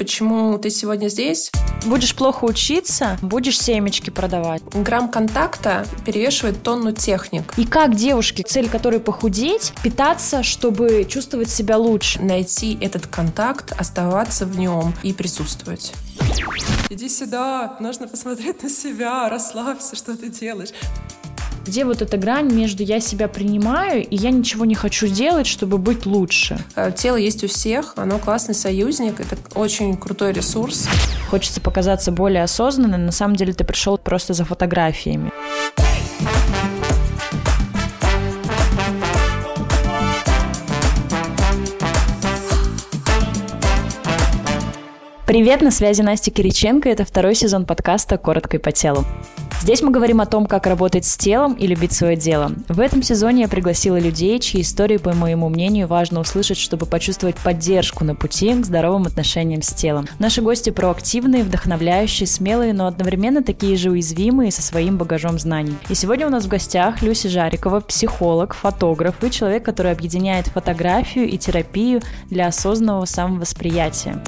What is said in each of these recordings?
Почему ты сегодня здесь? Будешь плохо учиться, будешь семечки продавать. Грамм контакта перевешивает тонну техник. И как девушке, цель которой похудеть, питаться, чтобы чувствовать себя лучше? Найти этот контакт, оставаться в нем и присутствовать. Иди сюда, нужно посмотреть на себя, расслабься, что ты делаешь. Где вот эта грань между я себя принимаю и я ничего не хочу делать, чтобы быть лучше? Э, тело есть у всех, оно классный союзник, это очень крутой ресурс. Хочется показаться более осознанным, на самом деле ты пришел просто за фотографиями. Привет, на связи Настя Кириченко. Это второй сезон подкаста «Коротко и по телу». Здесь мы говорим о том, как работать с телом и любить свое дело. В этом сезоне я пригласила людей, чьи истории, по моему мнению, важно услышать, чтобы почувствовать поддержку на пути к здоровым отношениям с телом. Наши гости проактивные, вдохновляющие, смелые, но одновременно такие же уязвимые со своим багажом знаний. И сегодня у нас в гостях Люси Жарикова, психолог, фотограф и человек, который объединяет фотографию и терапию для осознанного самовосприятия.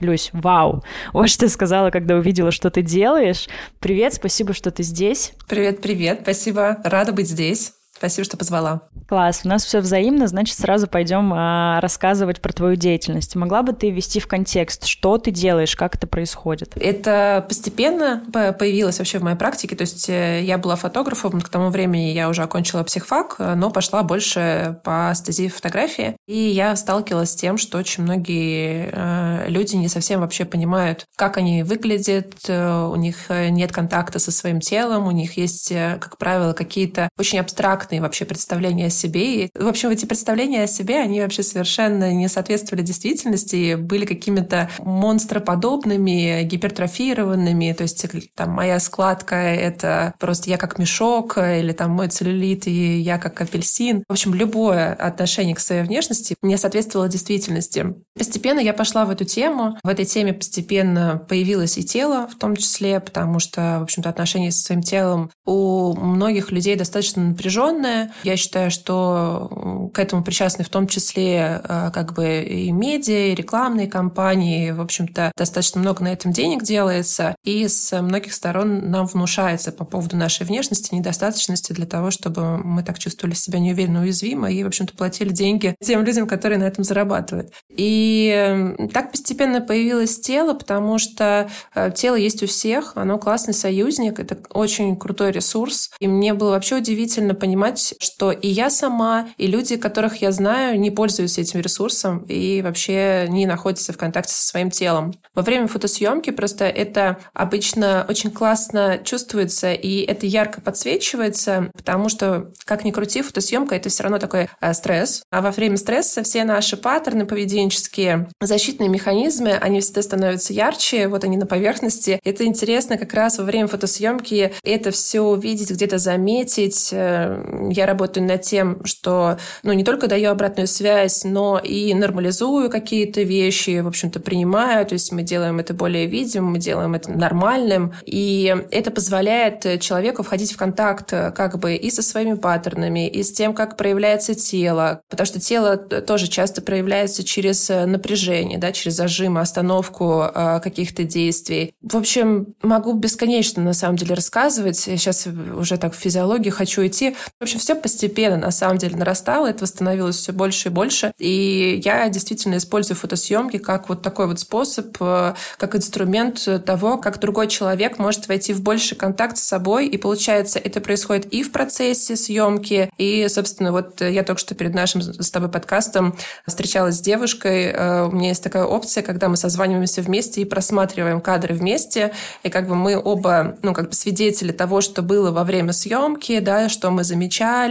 Люсь, вау! Вот что сказала, когда увидела, что ты делаешь. Привет, спасибо, что ты здесь. Привет, привет, спасибо. Рада быть здесь. Спасибо, что позвала. Класс, у нас все взаимно, значит, сразу пойдем а, рассказывать про твою деятельность. Могла бы ты ввести в контекст, что ты делаешь, как это происходит? Это постепенно появилось вообще в моей практике. То есть э, я была фотографом, к тому времени я уже окончила психфак, но пошла больше по стези фотографии. И я сталкивалась с тем, что очень многие э, люди не совсем вообще понимают, как они выглядят, э, у них нет контакта со своим телом, у них есть, как правило, какие-то очень абстрактные вообще представления о себе. И, в общем, эти представления о себе, они вообще совершенно не соответствовали действительности, были какими-то монстроподобными, гипертрофированными. То есть там моя складка — это просто я как мешок, или там мой целлюлит, и я как апельсин. В общем, любое отношение к своей внешности не соответствовало действительности. Постепенно я пошла в эту тему. В этой теме постепенно появилось и тело в том числе, потому что, в общем-то, отношение со своим телом у многих людей достаточно напряженное. Я считаю, что что к этому причастны в том числе э, как бы и медиа, и рекламные компании. В общем-то, достаточно много на этом денег делается. И с многих сторон нам внушается по поводу нашей внешности недостаточности для того, чтобы мы так чувствовали себя неуверенно, уязвимо и, в общем-то, платили деньги тем людям, которые на этом зарабатывают. И так постепенно появилось тело, потому что э, тело есть у всех, оно классный союзник, это очень крутой ресурс. И мне было вообще удивительно понимать, что и я сама, и люди, которых я знаю, не пользуются этим ресурсом и вообще не находятся в контакте со своим телом. Во время фотосъемки просто это обычно очень классно чувствуется, и это ярко подсвечивается, потому что, как ни крути, фотосъемка — это все равно такой э, стресс. А во время стресса все наши паттерны поведенческие, защитные механизмы, они всегда становятся ярче, вот они на поверхности. Это интересно как раз во время фотосъемки это все увидеть, где-то заметить. Э, я работаю над тем, что ну, не только даю обратную связь, но и нормализую какие-то вещи, в общем-то, принимаю. То есть мы делаем это более видимым, мы делаем это нормальным. И это позволяет человеку входить в контакт как бы и со своими паттернами, и с тем, как проявляется тело. Потому что тело тоже часто проявляется через напряжение, да, через зажимы, остановку э, каких-то действий. В общем, могу бесконечно, на самом деле, рассказывать. Я сейчас уже так в физиологию хочу идти. В общем, все постепенно, на самом деле нарастало, это становилось все больше и больше. И я действительно использую фотосъемки как вот такой вот способ, э, как инструмент того, как другой человек может войти в больший контакт с собой. И получается, это происходит и в процессе съемки, и, собственно, вот я только что перед нашим с тобой подкастом встречалась с девушкой. Э, у меня есть такая опция, когда мы созваниваемся вместе и просматриваем кадры вместе, и как бы мы оба, ну, как бы свидетели того, что было во время съемки, да, что мы замечали,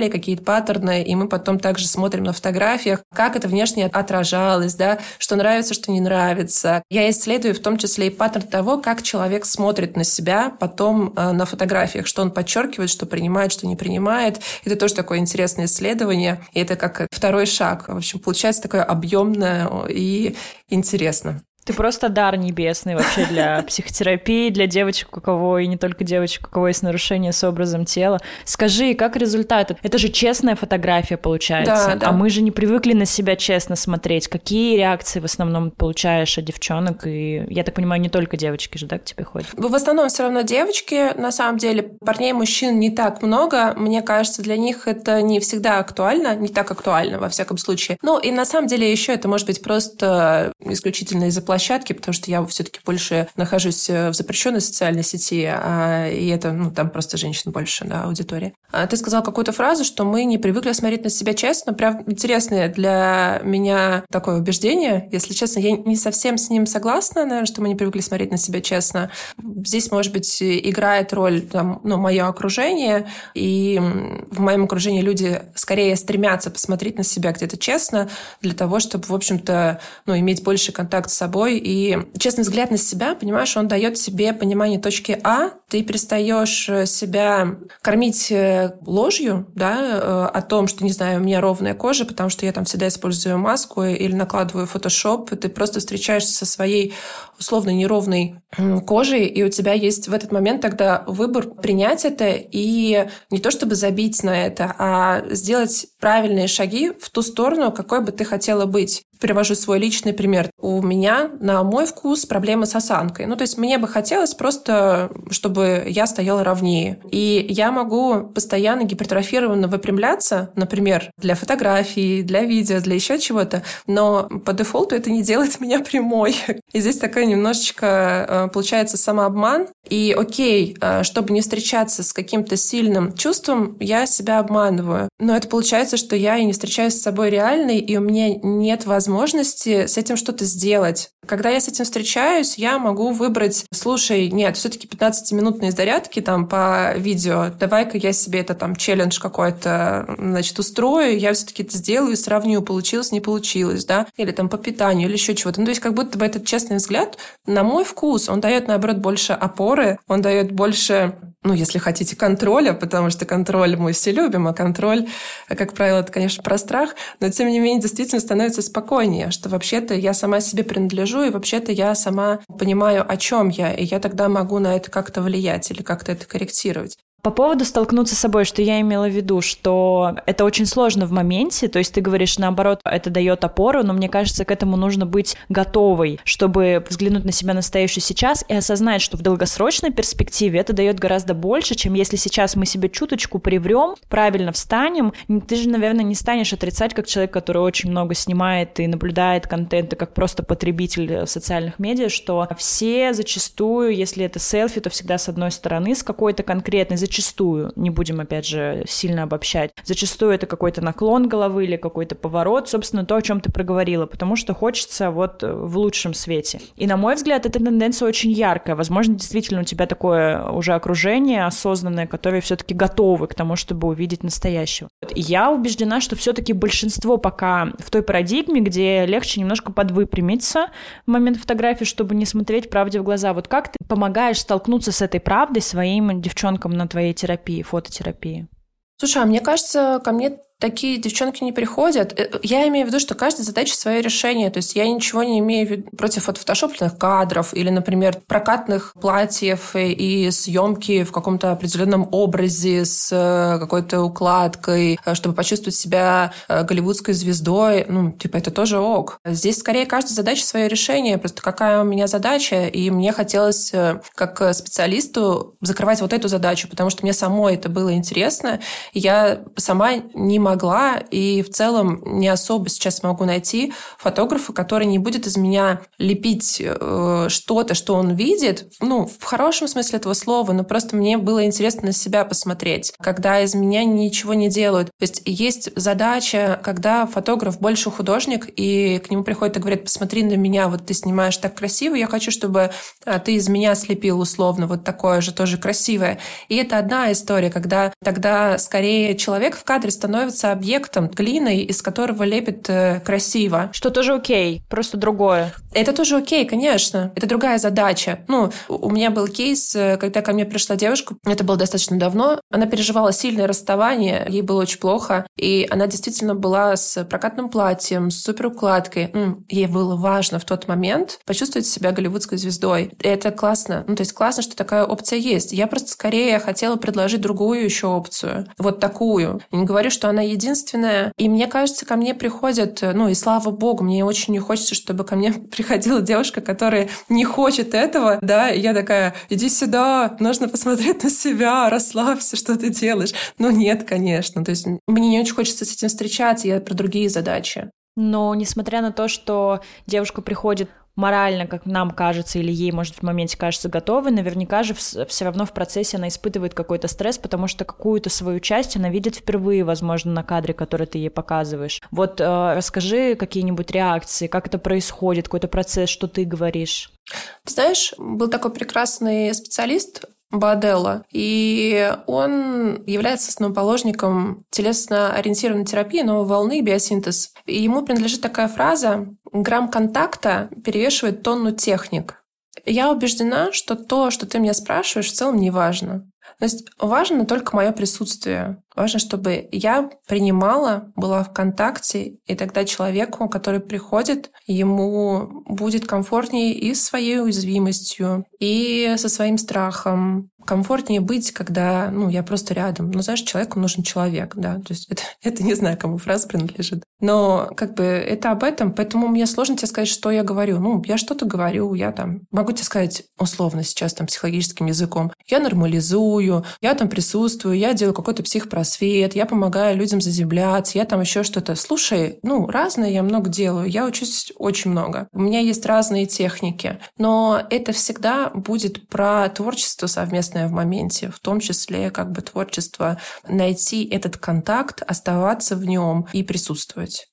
какие-то паттерны, и мы потом также смотрим на фотографиях, как это внешне отражалось, да, что нравится, что не нравится. Я исследую в том числе и паттерн того, как человек смотрит на себя потом э, на фотографиях, что он подчеркивает, что принимает, что не принимает. Это тоже такое интересное исследование, и это как второй шаг. В общем, получается такое объемное и интересно. Ты просто дар небесный вообще для психотерапии, для девочек, у кого и не только девочек, у кого есть нарушение с образом тела. Скажи, как результат? Это же честная фотография получается, да, да. а мы же не привыкли на себя честно смотреть. Какие реакции в основном получаешь от девчонок? И я так понимаю, не только девочки же, да, к тебе ходят? В основном все равно девочки. На самом деле парней, мужчин не так много. Мне кажется, для них это не всегда актуально, не так актуально во всяком случае. Ну и на самом деле еще это может быть просто исключительно из-за площадки, потому что я все-таки больше нахожусь э, в запрещенной социальной сети, а, и это, ну, там просто женщин больше, да, аудитория. А ты сказал какую-то фразу, что мы не привыкли смотреть на себя честно. Прям интересное для меня такое убеждение. Если честно, я не совсем с ним согласна, наверное, что мы не привыкли смотреть на себя честно. Здесь, может быть, играет роль там, ну, мое окружение, и в моем окружении люди скорее стремятся посмотреть на себя где-то честно для того, чтобы, в общем-то, ну, иметь больше контакт с собой собой. И честный взгляд на себя, понимаешь, он дает себе понимание точки А. Ты перестаешь э, себя кормить э, ложью, да, э, о том, что, не знаю, у меня ровная кожа, потому что я там всегда использую маску или накладываю фотошоп. Ты просто встречаешься со своей условно неровной кожей, и у тебя есть в этот момент тогда выбор принять это и не то чтобы забить на это, а сделать правильные шаги в ту сторону, какой бы ты хотела быть привожу свой личный пример. У меня, на мой вкус, проблемы с осанкой. Ну, то есть мне бы хотелось просто, чтобы я стояла ровнее. И я могу постоянно гипертрофированно выпрямляться, например, для фотографий, для видео, для еще чего-то, но по дефолту это не делает меня прямой. И здесь такая немножечко э, получается самообман. И окей, э, чтобы не встречаться с каким-то сильным чувством, я себя обманываю. Но это получается, что я и не встречаюсь с собой реальной, и у меня нет возможности возможности с этим что-то сделать. Когда я с этим встречаюсь, я могу выбрать, слушай, нет, все-таки 15-минутные зарядки там по видео, давай-ка я себе это там челлендж какой-то, значит, устрою, я все-таки это сделаю и сравню, получилось, не получилось, да, или там по питанию, или еще чего-то. Ну, то есть как будто бы этот честный взгляд, на мой вкус, он дает, наоборот, больше опоры, он дает больше ну, если хотите, контроля, потому что контроль мы все любим, а контроль, как правило, это, конечно, про страх, но, тем не менее, действительно становится спокойнее, что вообще-то я сама себе принадлежу, и вообще-то я сама понимаю, о чем я, и я тогда могу на это как-то влиять или как-то это корректировать. По поводу столкнуться с собой, что я имела в виду, что это очень сложно в моменте, то есть ты говоришь, наоборот, это дает опору, но мне кажется, к этому нужно быть готовой, чтобы взглянуть на себя настоящую сейчас и осознать, что в долгосрочной перспективе это дает гораздо больше, чем если сейчас мы себе чуточку приврем, правильно встанем. Ты же, наверное, не станешь отрицать, как человек, который очень много снимает и наблюдает контент, и как просто потребитель социальных медиа, что все зачастую, если это селфи, то всегда с одной стороны, с какой-то конкретной, зачастую, не будем опять же сильно обобщать, зачастую это какой-то наклон головы или какой-то поворот, собственно, то, о чем ты проговорила, потому что хочется вот в лучшем свете. И, на мой взгляд, эта тенденция очень яркая. Возможно, действительно у тебя такое уже окружение осознанное, которое все-таки готовы к тому, чтобы увидеть настоящего. Я убеждена, что все-таки большинство пока в той парадигме, где легче немножко подвыпрямиться в момент фотографии, чтобы не смотреть правде в глаза. Вот как ты помогаешь столкнуться с этой правдой своим девчонкам на твоей твоей терапии, фототерапии? Слушай, а мне кажется, ко мне такие девчонки не приходят. Э, я имею в виду, что каждая задача свое решение. То есть я ничего не имею в виду против фотошопленных кадров или, например, прокатных платьев и съемки в каком-то определенном образе с э, какой-то укладкой, э, чтобы почувствовать себя голливудской звездой. Ну, типа, это тоже ок. Здесь скорее каждая задача свое решение. Просто какая у меня задача, и мне хотелось как специалисту закрывать вот эту задачу, потому что мне самой это было интересно. Я сама не могла могла, и в целом не особо сейчас могу найти фотографа, который не будет из меня лепить э, что-то, что он видит, ну, в хорошем смысле этого слова, но просто мне было интересно на себя посмотреть, когда из меня ничего не делают. То есть есть задача, когда фотограф больше художник, и к нему приходит и говорит, посмотри на меня, вот ты снимаешь так красиво, я хочу, чтобы а, ты из меня слепил условно вот такое же тоже красивое. И это одна история, когда тогда скорее человек в кадре становится становится объектом, глиной, из которого лепит э, красиво. Что тоже окей, просто другое. Это тоже окей, конечно. Это другая задача. Ну, у меня был кейс, э, когда ко мне пришла девушка, это было достаточно давно, она переживала сильное расставание, ей было очень плохо, и она действительно была с прокатным платьем, с суперукладкой. Ей было важно в тот момент почувствовать себя голливудской звездой. И это классно. Ну, то есть классно, что такая опция есть. Я просто скорее хотела предложить другую еще опцию. Вот такую. Я не говорю, что она единственная. И мне кажется, ко мне приходят, ну и слава богу, мне очень не хочется, чтобы ко мне приходила девушка, которая не хочет этого, да, и я такая, иди сюда, нужно посмотреть на себя, расслабься, что ты делаешь. Но нет, конечно. То есть мне не очень хочется с этим встречаться, я про другие задачи. Но несмотря на то, что девушка приходит морально, как нам кажется, или ей, может, в моменте кажется готовой, наверняка же все равно в процессе она испытывает какой-то стресс, потому что какую-то свою часть она видит впервые, возможно, на кадре, который ты ей показываешь. Вот э, расскажи какие-нибудь реакции, как это происходит, какой-то процесс, что ты говоришь. Знаешь, был такой прекрасный специалист Баделла, и он является основоположником телесно-ориентированной терапии новой волны биосинтез. И ему принадлежит такая фраза «грамм контакта перевешивает тонну техник». Я убеждена, что то, что ты меня спрашиваешь, в целом не важно. То есть важно только мое присутствие. Важно, чтобы я принимала, была в контакте, и тогда человеку, который приходит, ему будет комфортнее и с своей уязвимостью, и со своим страхом, комфортнее быть, когда, ну, я просто рядом. Ну, знаешь, человеку нужен человек, да. То есть это, это не знаю, кому фраза принадлежит. Но как бы это об этом, поэтому мне сложно тебе сказать, что я говорю. Ну, я что-то говорю, я там... Могу тебе сказать условно сейчас там психологическим языком. Я нормализую, я там присутствую, я делаю какой-то психпросвет, я помогаю людям заземляться, я там еще что-то. Слушай, ну, разное я много делаю, я учусь очень много. У меня есть разные техники, но это всегда будет про творчество совместное в моменте, в том числе как бы творчество, найти этот контакт, оставаться в нем и присутствовать.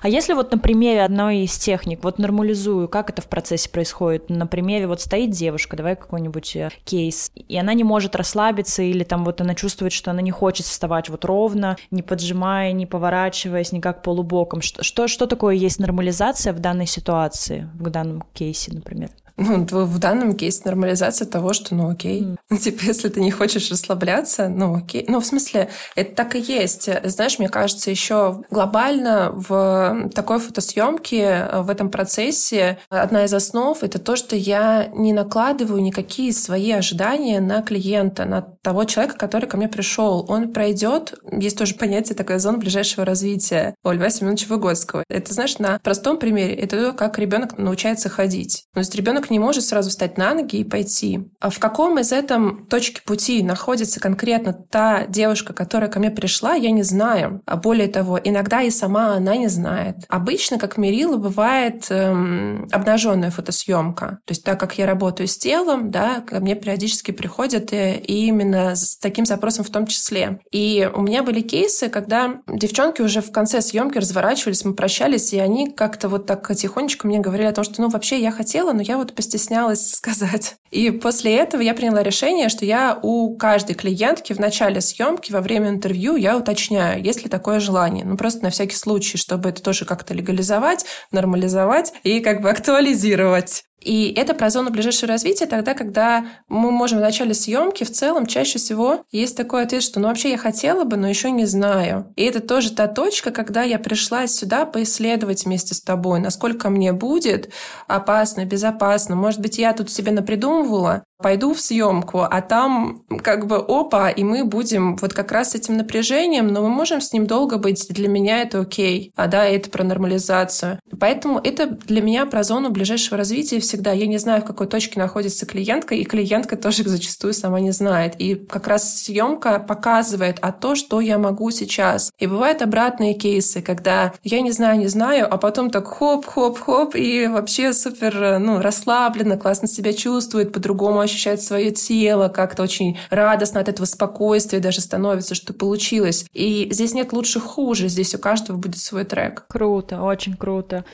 А если вот на примере одной из техник, вот нормализую, как это в процессе происходит? На примере вот стоит девушка, давай какой-нибудь э, кейс, и она не может расслабиться, или там вот она чувствует, что она не хочет вставать вот ровно, не поджимая, не поворачиваясь, никак полубоком. Что, что, что такое есть нормализация в данной ситуации, в данном кейсе, например? Ну, в данном кейсе нормализация того, что, ну, окей. Mm. Типа, если ты не хочешь расслабляться, ну, окей. Ну, в смысле, это так и есть. Знаешь, мне кажется, еще глобально в такой фотосъемке, в этом процессе одна из основ — это то, что я не накладываю никакие свои ожидания на клиента, на того человека, который ко мне пришел. Он пройдет, есть тоже понятие такое зона ближайшего развития у Льва Семеновича Выгодского. Это, знаешь, на простом примере, это то, как ребенок научается ходить. То есть ребенок не может сразу встать на ноги и пойти. А в каком из этом точки пути находится конкретно та девушка, которая ко мне пришла, я не знаю. А более того, иногда и сама она не знает. Обычно, как мерило, бывает эм, обнаженная фотосъемка. То есть так как я работаю с телом, да, ко мне периодически приходят и, э, и именно с таким запросом в том числе. И у меня были кейсы, когда девчонки уже в конце съемки разворачивались, мы прощались, и они как-то вот так тихонечко мне говорили о том, что ну вообще я хотела, но я вот постеснялась сказать. И после этого я приняла решение, что я у каждой клиентки в начале съемки, во время интервью, я уточняю, есть ли такое желание. Ну, просто на всякий случай, чтобы это тоже как-то легализовать, нормализовать и как бы актуализировать. И это про зону ближайшего развития тогда, когда мы можем в начале съемки в целом чаще всего есть такой ответ, что ну вообще я хотела бы, но еще не знаю. И это тоже та точка, когда я пришла сюда поисследовать вместе с тобой, насколько мне будет опасно, безопасно. Может быть, я тут себе напридумывала, пойду в съемку, а там как бы опа, и мы будем вот как раз с этим напряжением, но мы можем с ним долго быть, для меня это окей, а да, это про нормализацию. Поэтому это для меня про зону ближайшего развития всегда. Я не знаю, в какой точке находится клиентка, и клиентка тоже зачастую сама не знает. И как раз съемка показывает о том, что я могу сейчас. И бывают обратные кейсы, когда я не знаю, не знаю, а потом так хоп-хоп-хоп, и вообще супер, ну, расслабленно, классно себя чувствует, по-другому ощущает свое тело, как-то очень радостно от этого спокойствия даже становится, что получилось. И здесь нет лучше хуже, здесь у каждого будет свой трек. Круто, очень круто.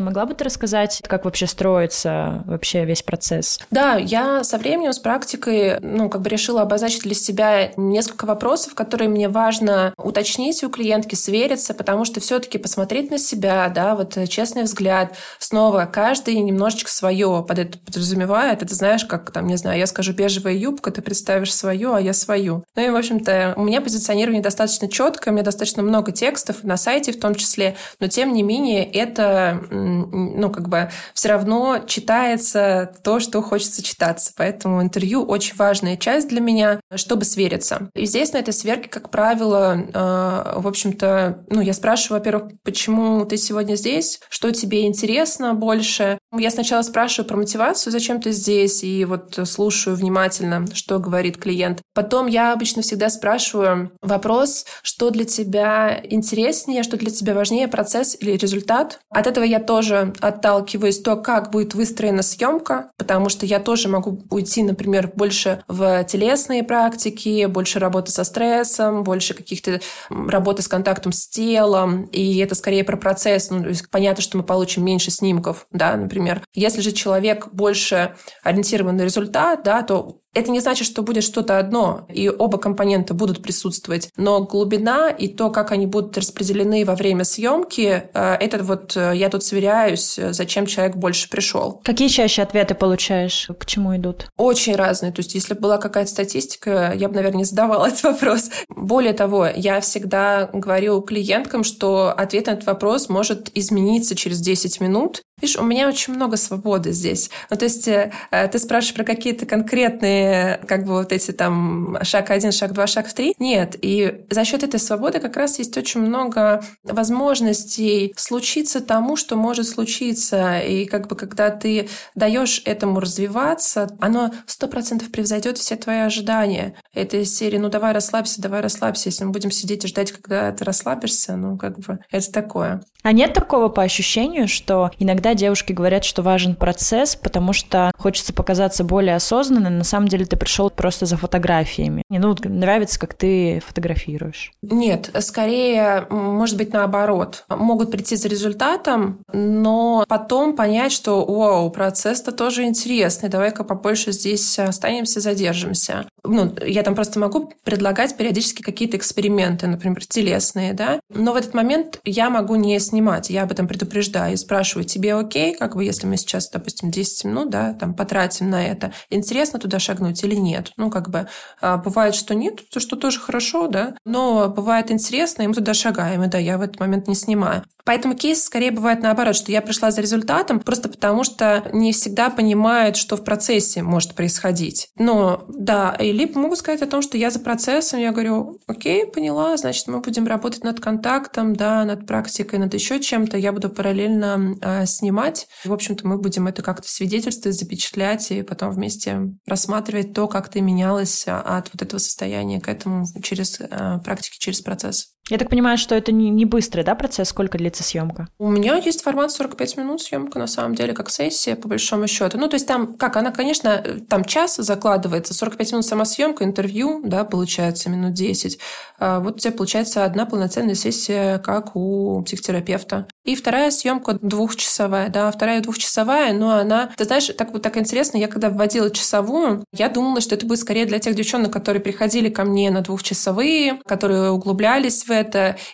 Могла бы ты рассказать, как вообще строится вообще весь процесс? Да, я со временем, с практикой, ну, как бы решила обозначить для себя несколько вопросов, которые мне важно уточнить у клиентки, свериться, потому что все таки посмотреть на себя, да, вот честный взгляд, снова каждый немножечко свое под это подразумевает. Это знаешь, как там, не знаю, я скажу бежевая юбка, ты представишь свою, а я свою. Ну и, в общем-то, у меня позиционирование достаточно четкое, у меня достаточно много текстов, на сайте в том числе, но тем не менее это ну, как бы все равно читается то, что хочется читаться. Поэтому интервью очень важная часть для меня, чтобы свериться. И здесь на этой сверке, как правило, э, в общем-то, ну, я спрашиваю, во-первых, почему ты сегодня здесь, что тебе интересно больше. Я сначала спрашиваю про мотивацию, зачем ты здесь, и вот слушаю внимательно, что говорит клиент. Потом я обычно всегда спрашиваю вопрос, что для тебя интереснее, что для тебя важнее, процесс или результат. От этого я тоже отталкиваюсь то, как будет выстроена съемка, потому что я тоже могу уйти, например, больше в телесные практики, больше работы со стрессом, больше каких-то работы с контактом с телом, и это скорее про процесс. Ну, то есть понятно, что мы получим меньше снимков, да, например. Если же человек больше ориентирован на результат, да, то это не значит, что будет что-то одно, и оба компонента будут присутствовать, но глубина и то, как они будут распределены во время съемки, э, это вот э, я тут сверяюсь, э, зачем человек больше пришел. Какие чаще ответы получаешь? К чему идут? Очень разные. То есть, если бы была какая-то статистика, я бы, наверное, не задавала этот вопрос. Более того, я всегда говорю клиенткам, что ответ на этот вопрос может измениться через 10 минут, Видишь, у меня очень много свободы здесь. Ну, то есть ты спрашиваешь про какие-то конкретные, как бы вот эти там шаг один, шаг два, шаг три. Нет. И за счет этой свободы как раз есть очень много возможностей случиться тому, что может случиться. И как бы когда ты даешь этому развиваться, оно сто процентов превзойдет все твои ожидания. Это из серии «Ну давай расслабься, давай расслабься». Если мы будем сидеть и ждать, когда ты расслабишься, ну как бы это такое. А нет такого по ощущению, что иногда девушки говорят, что важен процесс, потому что хочется показаться более осознанным. На самом деле ты пришел просто за фотографиями. Мне ну, нравится, как ты фотографируешь. Нет, скорее, может быть, наоборот. Могут прийти за результатом, но потом понять, что, вау, процесс-то тоже интересный, давай-ка побольше здесь останемся, задержимся. Ну, я там просто могу предлагать периодически какие-то эксперименты, например, телесные, да, но в этот момент я могу не снимать, я об этом предупреждаю и спрашиваю, тебе окей, как бы если мы сейчас, допустим, 10 минут, да, там потратим на это, интересно туда шагнуть или нет? Ну, как бы а, бывает, что нет, то что тоже хорошо, да, но бывает интересно, и мы туда шагаем, и да, я в этот момент не снимаю. Поэтому кейс скорее бывает наоборот, что я пришла за результатом просто потому, что не всегда понимают, что в процессе может происходить. Но да, и либо могу сказать о том, что я за процессом, я говорю, окей, поняла, значит, мы будем работать над контактом, да, над практикой, над еще чем-то, я буду параллельно э, снимать. В общем-то, мы будем это как-то свидетельствовать, запечатлять и потом вместе рассматривать то, как ты менялась а, от вот этого состояния к этому через э, практики, через процесс. Я так понимаю, что это не, не быстрый да, процесс? Сколько длится съемка? У меня есть формат 45 минут съемка, на самом деле, как сессия, по большому счету. Ну, то есть там, как, она, конечно, там час закладывается, 45 минут сама съемка, интервью, да, получается, минут 10. А вот у тебя получается одна полноценная сессия, как у психотерапевта. И вторая съемка двухчасовая, да, вторая двухчасовая, но она, ты знаешь, так вот так интересно, я когда вводила часовую, я думала, что это будет скорее для тех девчонок, которые приходили ко мне на двухчасовые, которые углублялись в это,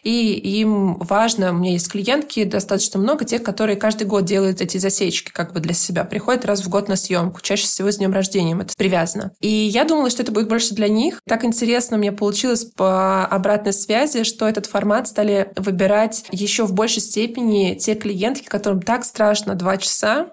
и им важно, у меня есть клиентки достаточно много, тех, которые каждый год делают эти засечки как бы для себя, приходят раз в год на съемку, чаще всего с днем рождения это привязано. И я думала, что это будет больше для них. Так интересно мне получилось по обратной связи, что этот формат стали выбирать еще в большей степени те клиентки, которым так страшно два часа,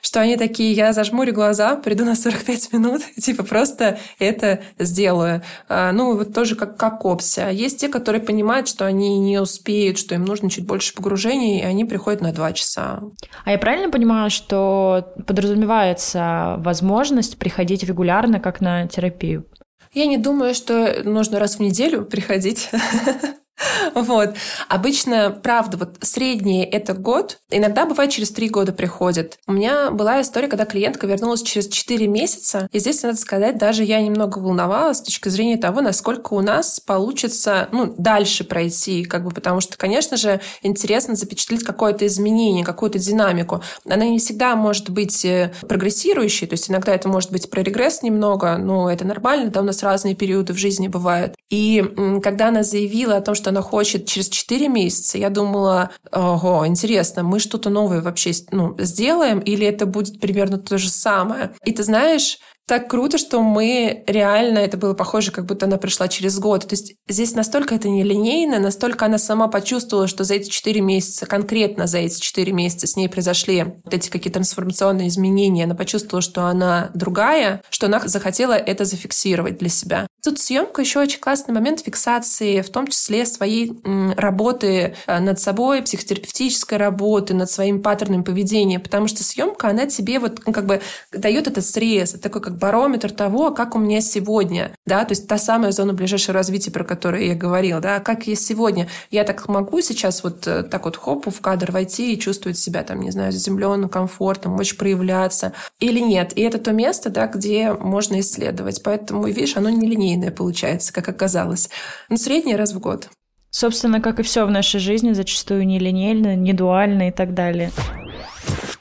что они такие, я зажмурю глаза, приду на 45 минут, типа просто это сделаю. А, ну, вот тоже как, как опция. Есть те, которые понимают, что они не успеют, что им нужно чуть больше погружения, и они приходят на 2 часа. А я правильно понимаю, что подразумевается возможность приходить регулярно, как на терапию? Я не думаю, что нужно раз в неделю приходить. Вот. Обычно, правда, вот среднее это год. Иногда бывает через три года приходит. У меня была история, когда клиентка вернулась через четыре месяца. И здесь, надо сказать, даже я немного волновалась с точки зрения того, насколько у нас получится ну, дальше пройти. Как бы, потому что, конечно же, интересно запечатлеть какое-то изменение, какую-то динамику. Она не всегда может быть э, прогрессирующей. То есть иногда это может быть про регресс немного, но это нормально. Да, у нас разные периоды в жизни бывают. И когда она заявила о том, что она хочет через 4 месяца, я думала, ого, интересно, мы что-то новое вообще ну, сделаем, или это будет примерно то же самое. И ты знаешь, так круто, что мы реально, это было похоже, как будто она пришла через год. То есть здесь настолько это нелинейно, настолько она сама почувствовала, что за эти четыре месяца, конкретно за эти четыре месяца с ней произошли вот эти какие-то трансформационные изменения. Она почувствовала, что она другая, что она захотела это зафиксировать для себя. Тут съемка еще очень классный момент фиксации, в том числе своей работы э, над собой, психотерапевтической работы, над своим паттерном поведения, потому что съемка, она тебе вот ну, как бы дает этот срез, такой как барометр того, как у меня сегодня, да, то есть та самая зона ближайшего развития, про которую я говорила, да, как я сегодня. Я так могу сейчас вот э, так вот хопу в кадр войти и чувствовать себя там, не знаю, заземленным, комфортным, очень проявляться или нет. И это то место, да, где можно исследовать. Поэтому, видишь, оно не линейное линейное получается, как оказалось. Ну, средний раз в год. Собственно, как и все в нашей жизни, зачастую нелинейно, не дуально и так далее.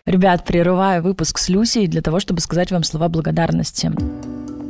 Ребят, прерываю выпуск с Люсей для того, чтобы сказать вам слова благодарности.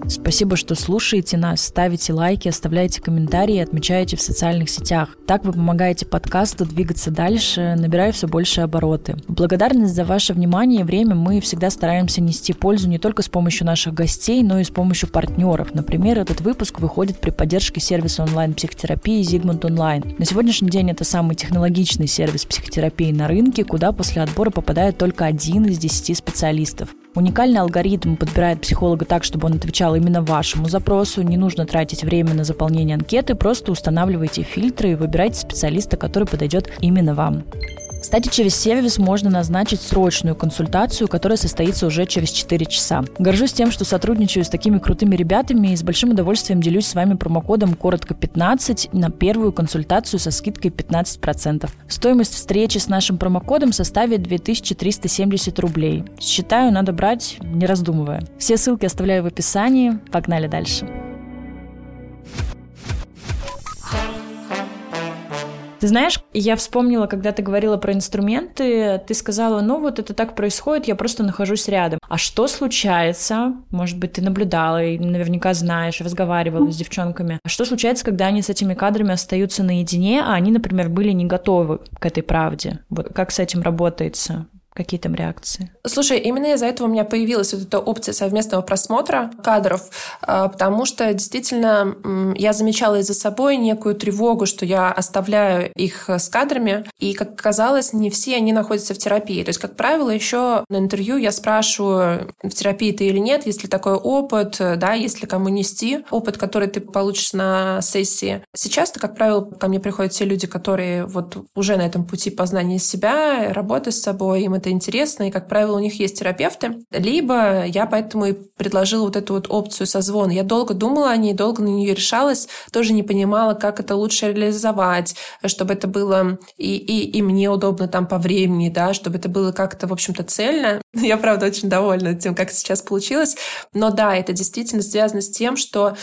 Спасибо, что слушаете нас, ставите лайки, оставляете комментарии отмечаете в социальных сетях. Так вы помогаете подкасту двигаться дальше, набирая все больше обороты. В благодарность за ваше внимание и время мы всегда стараемся нести пользу не только с помощью наших гостей, но и с помощью партнеров. Например, этот выпуск выходит при поддержке сервиса онлайн-психотерапии Zigmund Online. На сегодняшний день это самый технологичный сервис психотерапии на рынке, куда после отбора попадает только один из десяти специалистов. Уникальный алгоритм подбирает психолога так, чтобы он отвечал именно вашему запросу. Не нужно тратить время на заполнение анкеты, просто устанавливайте фильтры и выбирайте специалиста, который подойдет именно вам. Кстати, через сервис можно назначить срочную консультацию, которая состоится уже через 4 часа. Горжусь тем, что сотрудничаю с такими крутыми ребятами и с большим удовольствием делюсь с вами промокодом коротко 15 на первую консультацию со скидкой 15%. Стоимость встречи с нашим промокодом составит 2370 рублей. Считаю, надо брать, не раздумывая. Все ссылки оставляю в описании. Погнали дальше. Ты знаешь, я вспомнила, когда ты говорила про инструменты, ты сказала, ну вот это так происходит, я просто нахожусь рядом. А что случается? Может быть, ты наблюдала и наверняка знаешь, разговаривала с девчонками. А что случается, когда они с этими кадрами остаются наедине, а они, например, были не готовы к этой правде? Вот как с этим работается? Какие там реакции? Слушай, именно из-за этого у меня появилась вот эта опция совместного просмотра кадров, а, потому что действительно я замечала за собой некую тревогу, что я оставляю их с кадрами, и, как оказалось, не все они находятся в терапии. То есть, как правило, еще на интервью я спрашиваю, в терапии ты или нет, есть ли такой опыт, да, есть ли кому нести опыт, который ты получишь на сессии. Сейчас-то, как правило, ко мне приходят те люди, которые вот уже на этом пути познания себя, работы с собой, им это это интересно, и, как правило, у них есть терапевты. Либо я поэтому и предложила вот эту вот опцию созвона. Я долго думала о ней, долго на нее решалась, тоже не понимала, как это лучше реализовать, чтобы это было и, и, и мне удобно там по времени, да, чтобы это было как-то, в общем-то, цельно. Я, правда, очень довольна тем, как сейчас получилось. Но да, это действительно связано с тем, что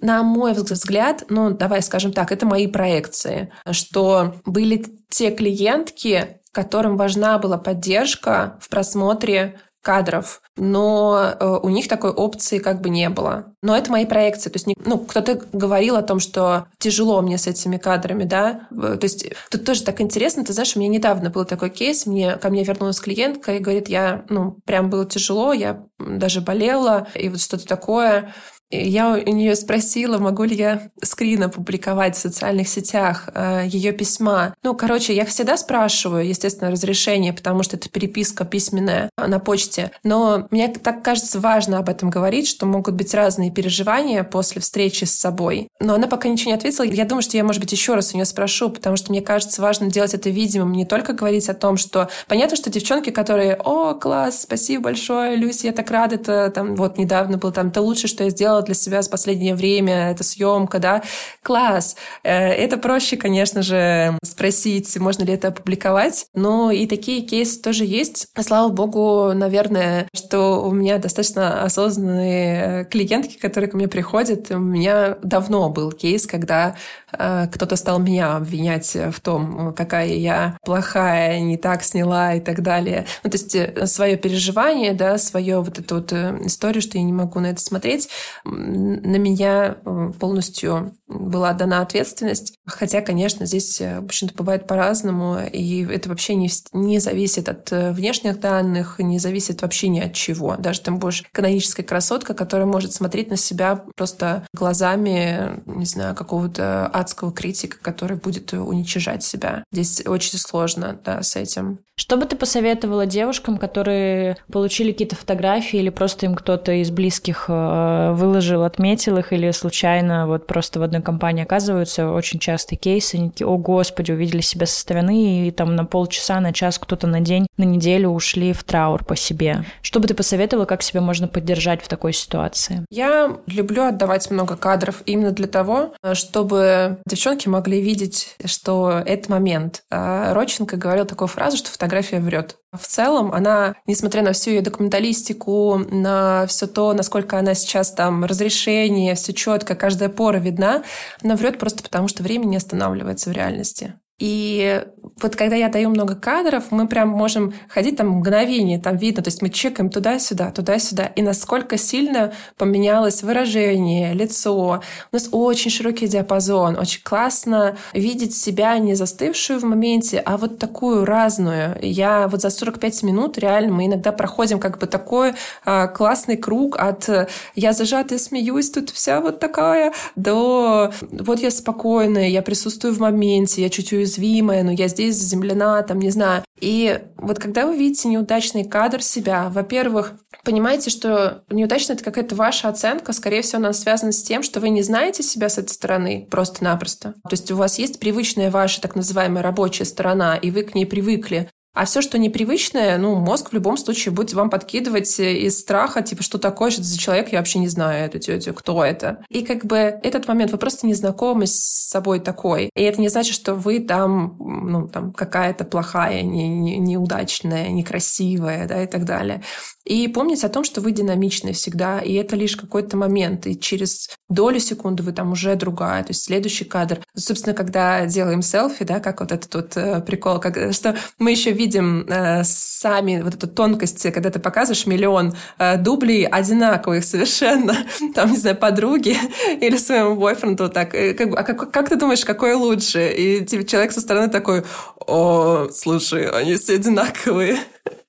на мой взгляд, ну, давай скажем так, это мои проекции, что были те клиентки, которым важна была поддержка в просмотре кадров, но э, у них такой опции как бы не было. Но это мои проекции. То есть, ну, кто-то говорил о том, что тяжело мне с этими кадрами, да. То есть, тут тоже так интересно. Ты знаешь, у меня недавно был такой кейс. Мне, ко мне вернулась клиентка и говорит, я, ну, прям было тяжело, я даже болела, и вот что-то такое. Я у нее спросила, могу ли я скрин опубликовать в социальных сетях э, ее письма. Ну, короче, я всегда спрашиваю, естественно, разрешение, потому что это переписка письменная на почте. Но мне так кажется важно об этом говорить, что могут быть разные переживания после встречи с собой. Но она пока ничего не ответила. Я думаю, что я, может быть, еще раз у нее спрошу, потому что мне кажется важно делать это видимым, не только говорить о том, что понятно, что девчонки, которые, о, класс, спасибо большое, Люся, я так рада, это там вот недавно был там, это лучше, что я сделала сделала для себя за последнее время, это съемка, да, класс. Э, это проще, конечно же, спросить, можно ли это опубликовать, но и такие кейсы тоже есть. Слава богу, наверное, что у меня достаточно осознанные клиентки, которые ко мне приходят. У меня давно был кейс, когда э, кто-то стал меня обвинять в том, какая я плохая, не так сняла и так далее. Ну, то есть э, свое переживание, да, свое вот эту вот э, историю, что я не могу на это смотреть, на меня э, полностью была дана ответственность. Хотя, конечно, здесь, в общем-то, бывает по-разному, и это вообще не, не зависит от внешних данных, не зависит вообще ни от чего. Даже там будешь каноническая красотка, которая может смотреть на себя просто глазами, не знаю, какого-то адского критика, который будет уничижать себя. Здесь очень сложно, да, с этим. Что бы ты посоветовала девушкам, которые получили какие-то фотографии или просто им кто-то из близких э, выложил, отметил их или случайно вот просто в одной компании оказываются очень частые кейсы, они такие, о господи, увидели себя со стороны и там на полчаса, на час, кто-то на день, на неделю ушли в траур по себе. Что бы ты посоветовала, как себя можно поддержать в такой ситуации? Я люблю отдавать много кадров именно для того, чтобы девчонки могли видеть, что это момент. А Родченко говорил такую фразу, что фотография врет. В целом, она, несмотря на всю ее документалистику, на все то, насколько она сейчас там разрешение, все четко, каждая пора видна, она врет просто потому, что время не останавливается в реальности. И вот когда я даю много кадров, мы прям можем ходить там мгновение, там видно, то есть мы чекаем туда-сюда, туда-сюда, и насколько сильно поменялось выражение, лицо. У нас очень широкий диапазон, очень классно видеть себя не застывшую в моменте, а вот такую разную. Я вот за 45 минут реально мы иногда проходим как бы такой а, классный круг от «я зажата и смеюсь, тут вся вот такая», до «вот я спокойная, я присутствую в моменте, я чуть уязвимая, но я здесь заземлена, там, не знаю. И вот когда вы видите неудачный кадр себя, во-первых, понимаете, что неудачно это какая-то ваша оценка, скорее всего, она связана с тем, что вы не знаете себя с этой стороны просто-напросто. То есть у вас есть привычная ваша так называемая рабочая сторона, и вы к ней привыкли. А все, что непривычное, ну, мозг в любом случае будет вам подкидывать из страха, типа, что такое, что это за человек, я вообще не знаю эту тетю, кто это. И как бы этот момент, вы просто не знакомы с собой такой. И это не значит, что вы там, ну, там, какая-то плохая, не, не, неудачная, некрасивая, да, и так далее. И помнить о том, что вы динамичны всегда, и это лишь какой-то момент, и через долю секунды вы там уже другая, то есть следующий кадр. Собственно, когда делаем селфи, да, как вот этот вот э, прикол, как, что мы еще видим э, сами вот эту тонкость, когда ты показываешь миллион э, дублей одинаковых совершенно, там, не знаю, подруги или своему бойфренду, так, э, как, а как, как ты думаешь, какой лучше? И типа, человек со стороны такой, о, слушай, они все одинаковые.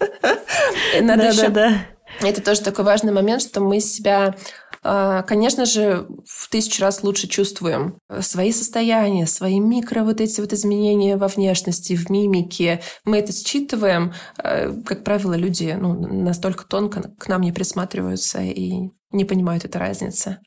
Надо еще... Да, да. Это тоже такой важный момент, что мы себя а, конечно же, в тысячу раз лучше чувствуем свои состояния, свои микро вот эти вот изменения во внешности, в мимике. Мы это считываем. А, как правило, люди ну, настолько тонко к нам не присматриваются и не понимают этой разницы.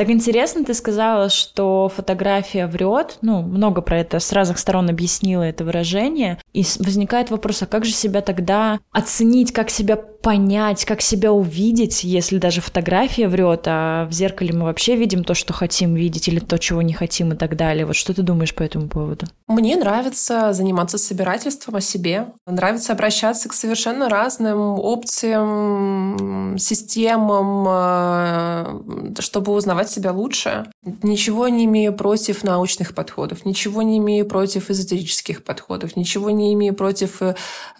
Так интересно, ты сказала, что фотография врет. Ну, много про это с разных сторон объяснила это выражение. И возникает вопрос, а как же себя тогда оценить, как себя понять, как себя увидеть, если даже фотография врет, а в зеркале мы вообще видим то, что хотим видеть, или то, чего не хотим и так далее. Вот что ты думаешь по этому поводу? Мне нравится заниматься собирательством о себе. Нравится обращаться к совершенно разным опциям, системам, э, чтобы узнавать себя лучше. Ничего не имею против научных подходов, ничего не имею против эзотерических подходов, ничего не имею против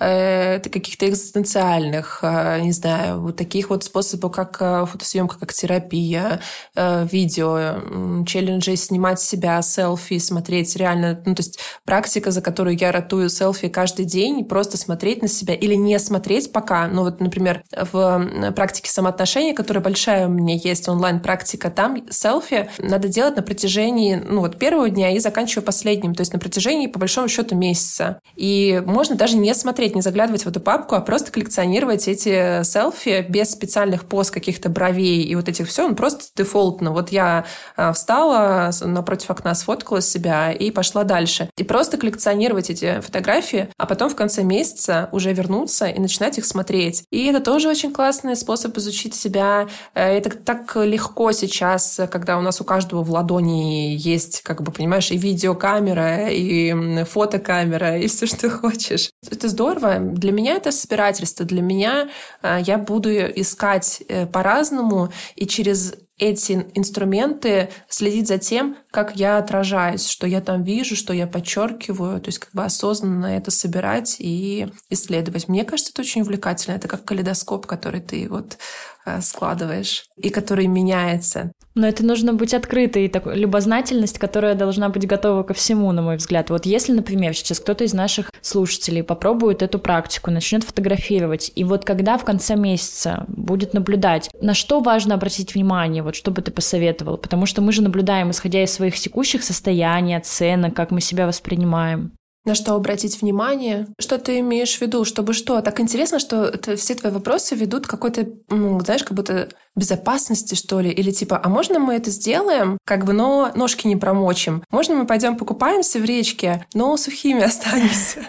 э, каких-то экзистенциальных Э, не знаю, вот таких вот способов, как э, фотосъемка, как терапия, э, видео, челленджи снимать себя, селфи, смотреть реально, ну, то есть практика, за которую я ратую селфи каждый день, просто смотреть на себя или не смотреть пока. Ну, вот, например, в практике самоотношений, которая большая у меня есть онлайн-практика, там Инстаграм селфи надо делать на протяжении, ну, вот первого дня и заканчивая последним, то есть на протяжении, по большому счету, месяца. И можно даже не смотреть, не заглядывать в эту папку, а просто коллекционировать эти селфи без специальных поз каких-то бровей и вот этих все, он просто дефолтно. Вот я а, встала напротив окна, сфоткала себя и пошла дальше. И просто коллекционировать эти фотографии, а потом в конце месяца уже вернуться и начинать их смотреть. И это тоже очень классный способ изучить себя. Э, это так легко сейчас, когда у нас у каждого в ладони есть, как бы, понимаешь, и видеокамера, и фотокамера, и все, что хочешь. Это здорово. Для меня это собирательство. Для меня э, я буду искать э, по-разному, и через эти инструменты следить за тем, как я отражаюсь, что я там вижу, что я подчеркиваю, то есть как бы осознанно это собирать и исследовать. Мне кажется, это очень увлекательно. Это как калейдоскоп, который ты вот Э, складываешь и который меняется. Но это нужно быть открытой, такой любознательность, которая должна быть готова ко всему, на мой взгляд. Вот если, например, сейчас кто-то из наших слушателей попробует эту практику, начнет фотографировать, и вот когда в конце месяца будет наблюдать, на что важно обратить внимание, вот что бы ты посоветовал? Потому что мы же наблюдаем, исходя из своих текущих состояний, оценок, как мы себя воспринимаем на что обратить внимание, что ты имеешь в виду, чтобы что. Так интересно, что это, все твои вопросы ведут к какой-то, ну, знаешь, как будто безопасности, что ли, или типа, а можно мы это сделаем, как бы, но ножки не промочим? Можно мы пойдем покупаемся в речке, но сухими останемся?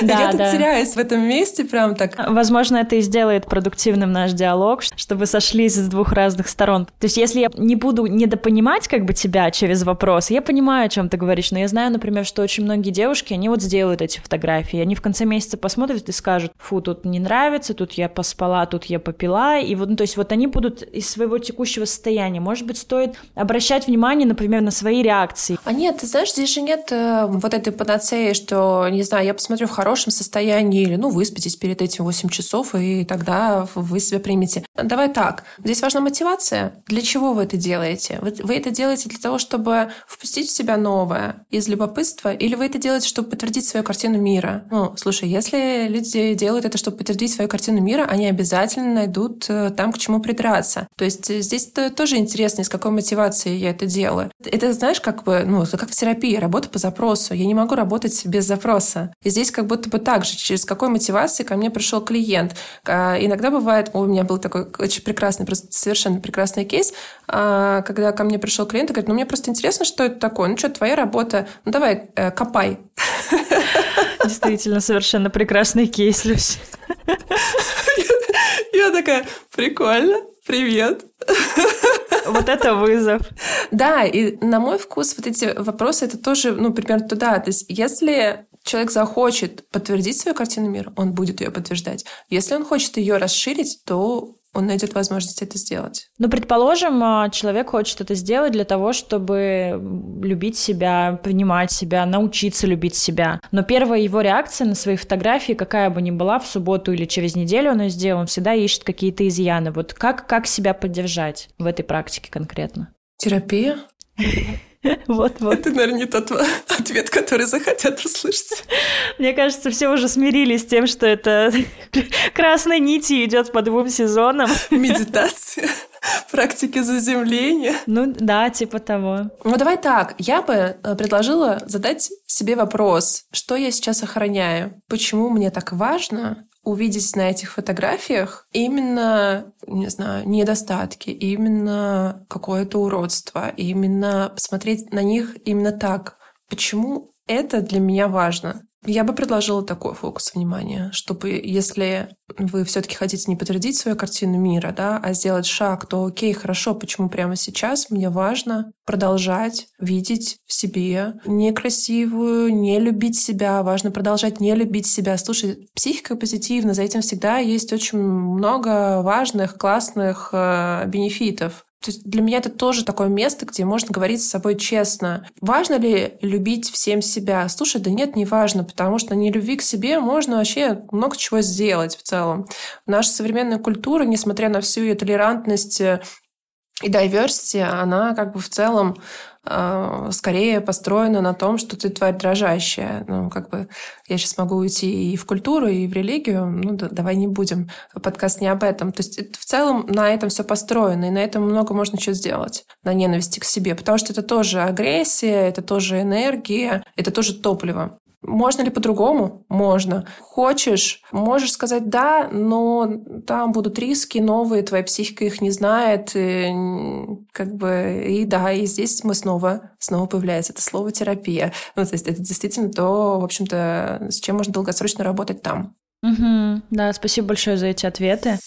Я тут теряюсь в этом месте прям так. Возможно, это и сделает продуктивным наш диалог, чтобы сошлись с двух разных сторон. То есть, если я не буду недопонимать как бы тебя через вопрос, я понимаю, о чем ты говоришь, но я знаю, например, что очень многие девушки, они вот сделают эти фотографии, они в конце месяца посмотрят и скажут, фу, тут не нравится, тут я поспала, тут я попила, и вот, ну, то есть вот они будут из своего текущего состояния. Может быть, стоит обращать внимание, например, на свои реакции. А нет, ты знаешь, здесь же нет э, вот этой панацеи, что, не знаю, я посмотрю в хорошем состоянии или, ну, выспитесь перед этим 8 часов, и тогда вы себя примете. Давай так. Здесь важна мотивация. Для чего вы это делаете? Вы, вы это делаете для того, чтобы впустить в себя новое из любопытства, или вы это делаете, чтобы подтвердить свою картину мира? Ну, слушай, если люди делают это, чтобы подтвердить свою картину мира, они обязательно найдут э, там, к чему придраться заниматься. То есть э, здесь тоже интересно, из какой мотивации я это делаю. Это, знаешь, как бы, ну, как в терапии, работа по запросу. Я не могу работать без запроса. И здесь как будто бы так же, через какой мотивации ко мне пришел клиент. А, иногда бывает, у меня был такой очень прекрасный, просто совершенно прекрасный кейс, а, когда ко мне пришел клиент и говорит, ну, мне просто интересно, что это такое. Ну, что, твоя работа? Ну, давай, э, копай. Действительно, совершенно прекрасный кейс, Люся. Я такая, прикольно привет. Вот это вызов. Да, и на мой вкус вот эти вопросы, это тоже, ну, примерно туда. То есть если человек захочет подтвердить свою картину мира, он будет ее подтверждать. Если он хочет ее расширить, то он найдет возможность это сделать. Ну, предположим, а, человек хочет это сделать для того, чтобы любить себя, принимать себя, научиться любить себя. Но первая его реакция на свои фотографии, какая бы ни была, в субботу или через неделю он ее сделал, он всегда ищет какие-то изъяны. Вот как, как себя поддержать в этой практике конкретно? Терапия. Вот, вот. Это, наверное, не тот ответ, который захотят услышать. Мне кажется, все уже смирились с тем, что это красной нити идет по двум сезонам. Медитация, практики заземления. Ну да, типа того. Ну давай так, я бы э, предложила задать себе вопрос, что я сейчас охраняю, почему мне так важно увидеть на этих фотографиях именно, не знаю, недостатки, именно какое-то уродство, именно посмотреть на них именно так. Почему это для меня важно? Я бы предложила такой фокус внимания, чтобы если вы все-таки хотите не подтвердить свою картину мира, да, а сделать шаг, то окей, хорошо, почему прямо сейчас мне важно продолжать видеть в себе некрасивую, не любить себя, важно продолжать не любить себя. Слушай, психика позитивна, за этим всегда есть очень много важных, классных э, бенефитов. То есть для меня это тоже такое место, где можно говорить с собой честно. Важно ли любить всем себя? Слушай, да нет, не важно, потому что на нелюбви к себе можно вообще много чего сделать в целом. Наша современная культура, несмотря на всю ее толерантность И diversity, она как бы в целом э, скорее построена на том, что ты тварь дрожащая. Ну, как бы я сейчас могу уйти и в культуру, и в религию. Ну, да, давай не будем. Подкаст не об этом. То есть в целом на этом все построено, и на этом много можно что сделать. На ненависти к себе. Потому что это тоже агрессия, это тоже энергия, это тоже топливо. Можно ли по-другому? Можно. Хочешь, можешь сказать «да», но там будут риски новые, твоя психика их не знает, и, как бы, и да, и здесь мы снова, снова появляется это слово «терапия». Ну, то есть это действительно то, в общем-то, с чем можно долгосрочно работать там. Угу. Да, спасибо большое за эти ответы.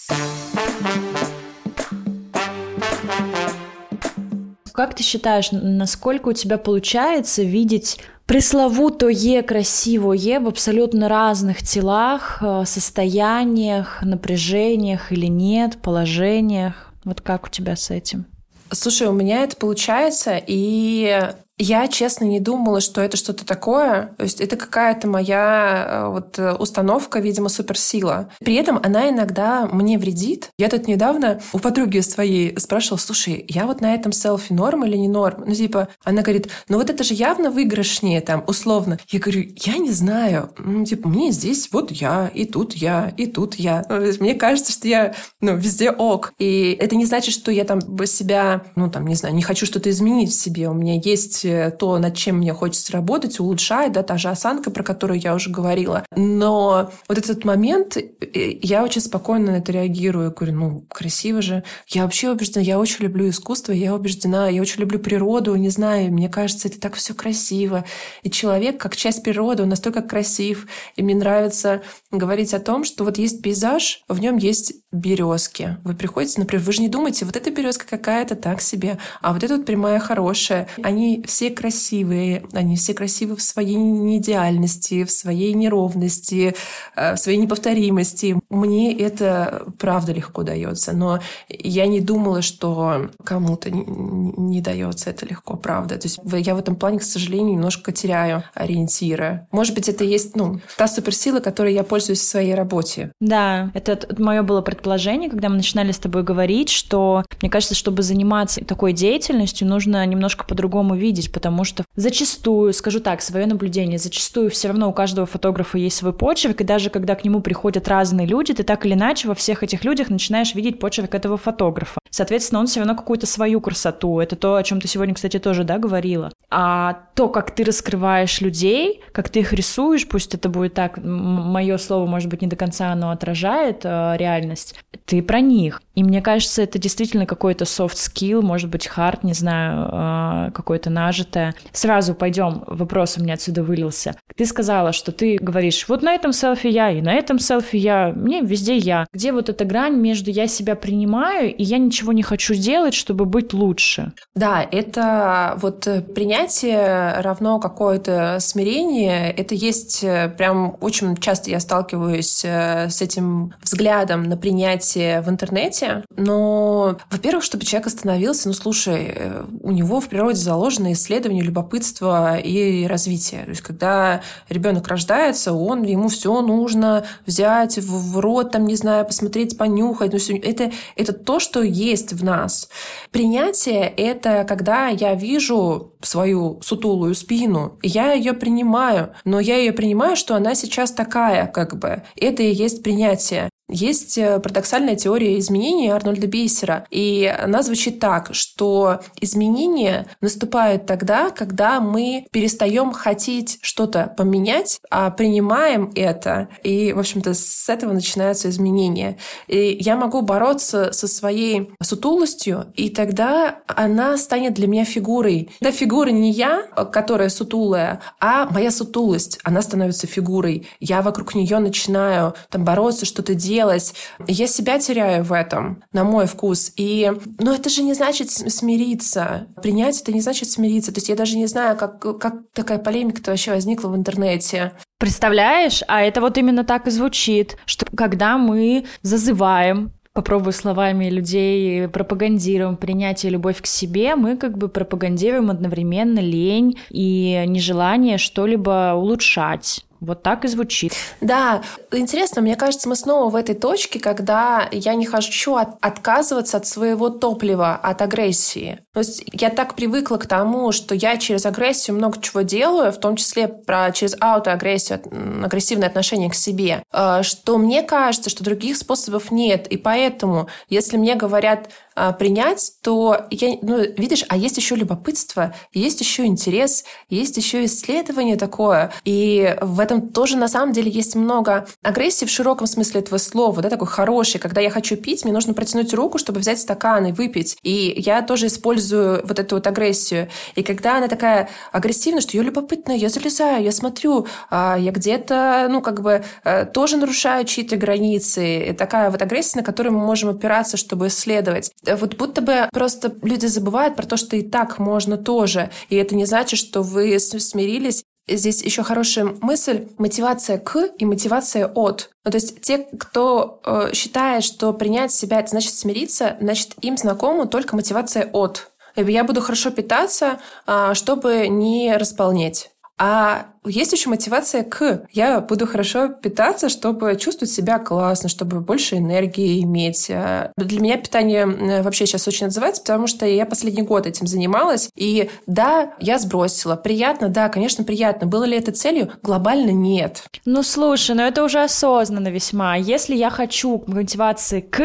Как ты считаешь, насколько у тебя получается видеть пресловутое красивое в абсолютно разных телах, э, состояниях, напряжениях или нет, положениях? Вот как у тебя с этим? Слушай, у меня это получается, и я, честно, не думала, что это что-то такое. То есть это какая-то моя э, вот э, установка, видимо, суперсила. При этом она иногда мне вредит. Я тут недавно у подруги своей спрашивала, слушай, я вот на этом селфи норм или не норм? Ну, типа, она говорит, ну вот это же явно выигрышнее там, условно. Я говорю, я не знаю. Ну, типа, мне здесь вот я, и тут я, и тут я. Мне кажется, что я, ну, везде ок. И это не значит, что я там себя, ну, там, не знаю, не хочу что-то изменить в себе. У меня есть то, над чем мне хочется работать, улучшает, да, та же осанка, про которую я уже говорила. Но вот этот момент, я очень спокойно на это реагирую. Говорю, ну, красиво же. Я вообще убеждена, я очень люблю искусство, я убеждена, я очень люблю природу, не знаю, мне кажется, это так все красиво. И человек, как часть природы, он настолько красив. И мне нравится говорить о том, что вот есть пейзаж, в нем есть березки. Вы приходите, например, вы же не думаете, вот эта березка какая-то так себе, а вот эта вот прямая хорошая. Они все красивые, они все красивы в своей неидеальности, в своей неровности, э, в своей неповторимости. Мне это правда легко дается, но я не думала, что кому-то не дается это легко, правда. То есть я в этом плане, к сожалению, немножко теряю ориентиры. Может быть, это есть ну, та суперсила, которой я пользуюсь в своей работе. Да, это мое было предположение, когда мы начинали с тобой говорить, что мне кажется, чтобы заниматься такой деятельностью, нужно немножко по-другому видеть, потому что зачастую, скажу так, свое наблюдение, зачастую все равно у каждого фотографа есть свой почерк, и даже когда к нему приходят разные люди, ты так или иначе во всех этих людях начинаешь видеть почерк этого фотографа. Соответственно, он все равно какую-то свою красоту. Это то, о чем ты сегодня, кстати, тоже, да, говорила. А то, как ты раскрываешь людей, как ты их рисуешь, пусть это будет так, мое слово, может быть, не до конца оно отражает э, реальность, ты про них. И мне кажется, это действительно какой-то soft skill, может быть, hard, не знаю, э, какое-то нажитое. Сразу пойдем, вопрос у меня отсюда вылился. Ты сказала, что ты говоришь, вот на этом селфи я, и на этом селфи я, мне везде я. Где вот эта грань между я себя принимаю, и я ничего не хочу делать, чтобы быть лучше? Да, это вот принятие равно какое-то смирение. Это есть э, прям очень часто я сталкиваюсь э, с этим взглядом на принятие в интернете. Но, во-первых, чтобы человек остановился, ну, слушай, э, у него в природе заложено исследование, любопытство и развитие. То есть, когда ребенок рождается, он, ему все нужно взять в, в рот, там, не знаю, посмотреть, понюхать. Ну, все, это, это то, что есть в нас. Принятие — это когда я вижу свою сутулую спину, я ее принимаю, но я ее принимаю, что она сейчас такая, как бы. Это и есть принятие. Есть э, парадоксальная теория изменений Арнольда Бейсера, и она звучит так, что изменения наступают тогда, когда мы перестаем хотеть что-то поменять, а принимаем это, и, в общем-то, с этого начинаются изменения. И я могу бороться со своей сутулостью, и тогда она станет для меня фигурой. Да, фигура не я, которая сутулая, а моя сутулость, она становится фигурой. Я вокруг нее начинаю там бороться, что-то делать, делать. Я себя теряю в этом, на мой вкус. И, но это же не значит смириться. Принять это не значит смириться. То есть я даже не знаю, как, как такая полемика-то вообще возникла в интернете. Представляешь? А это вот именно так и звучит, что когда мы зазываем попробую словами людей, пропагандируем принятие любовь к себе, мы как бы пропагандируем одновременно лень и нежелание что-либо улучшать. Вот так и звучит. Да, интересно, мне кажется, мы снова в этой точке, когда я не хочу от, отказываться от своего топлива, от агрессии. То есть я так привыкла к тому, что я через агрессию много чего делаю, в том числе про, через аутоагрессию, агрессивное отношение к себе, э, что мне кажется, что других способов нет. И поэтому, если мне говорят, а, принять, то я, ну, видишь, а есть еще любопытство, есть еще интерес, есть еще исследование такое. И в этом тоже на самом деле есть много агрессии в широком смысле этого слова, да, такой хороший. Когда я хочу пить, мне нужно протянуть руку, чтобы взять стакан и выпить. И я тоже использую вот эту вот агрессию. И когда она такая агрессивная, что я любопытная, я залезаю, я смотрю, а, я где-то, ну, как бы э, тоже нарушаю чьи-то границы. И такая вот агрессия, на которую мы можем опираться, чтобы исследовать вот будто бы просто люди забывают про то, что и так можно тоже. И это не значит, что вы смирились Здесь еще хорошая мысль мотивация к и мотивация от. Ну, то есть те, кто э, считает, что принять себя это значит смириться, значит им знакома только мотивация от. Я буду хорошо питаться, э, чтобы не располнеть. А есть еще мотивация к. Я буду хорошо питаться, чтобы чувствовать себя классно, чтобы больше энергии иметь. Э, для меня питание э, вообще сейчас очень отзывается, потому что я последний год этим занималась. И да, я сбросила. Приятно, да, конечно, приятно. Было ли это целью? Глобально нет. Ну, слушай, ну это уже осознанно весьма. Если я хочу мотивации к,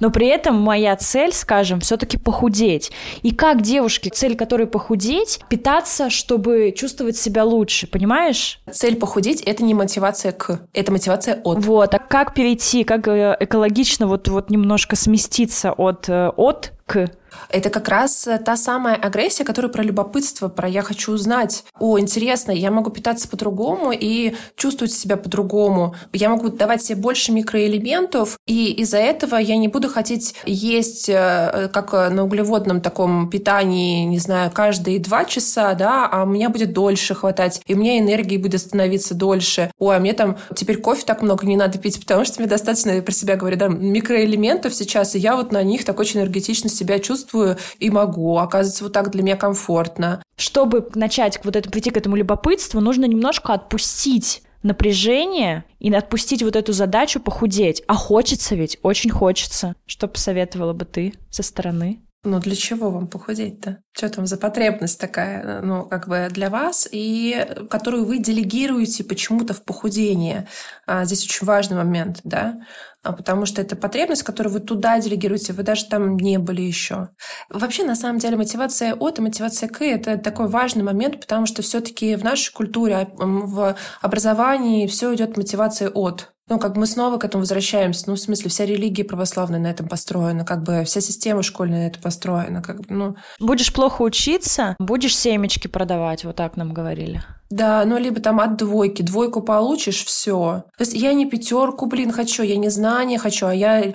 но при этом моя цель, скажем, все-таки похудеть. И как девушке, цель которой похудеть, питаться, чтобы чувствовать себя лучше, понимаешь? Понимаешь? Цель похудеть – это не мотивация к, это мотивация от. Вот, а как перейти, как э, экологично вот, вот немножко сместиться от, э, от к это как раз э, та самая агрессия, которая про любопытство, про «я хочу узнать». О, интересно, я могу питаться по-другому и чувствовать себя по-другому. Я могу давать себе больше микроэлементов, и из-за этого я не буду хотеть есть э, как на углеводном таком питании, не знаю, каждые два часа, да, а у меня будет дольше хватать, и у меня энергии будет становиться дольше. Ой, а мне там теперь кофе так много не надо пить, потому что мне достаточно, я про себя говорю, да, микроэлементов сейчас, и я вот на них так очень энергетично себя чувствую, чувствую и могу. Оказывается, вот так для меня комфортно. Чтобы начать вот это, прийти к этому любопытству, нужно немножко отпустить напряжение и отпустить вот эту задачу похудеть. А хочется ведь, очень хочется. Что посоветовала бы ты со стороны? Ну, для чего вам похудеть-то? Что там за потребность такая, ну, как бы для вас, и которую вы делегируете почему-то в похудение. А, здесь очень важный момент, да, а, потому что это потребность, которую вы туда делегируете, вы даже там не были еще. Вообще, на самом деле, мотивация от и мотивация к – это такой важный момент, потому что все-таки в нашей культуре, а, в образовании все идет мотивация от. Ну, как мы снова к этому возвращаемся. Ну, в смысле, вся религия православная на этом построена, как бы вся система школьная на это построена. Как бы, ну... Будешь плохо учиться, будешь семечки продавать, вот так нам говорили. Да, ну либо там от двойки. Двойку получишь, все. То есть я не пятерку, блин, хочу, я не знание хочу, а я,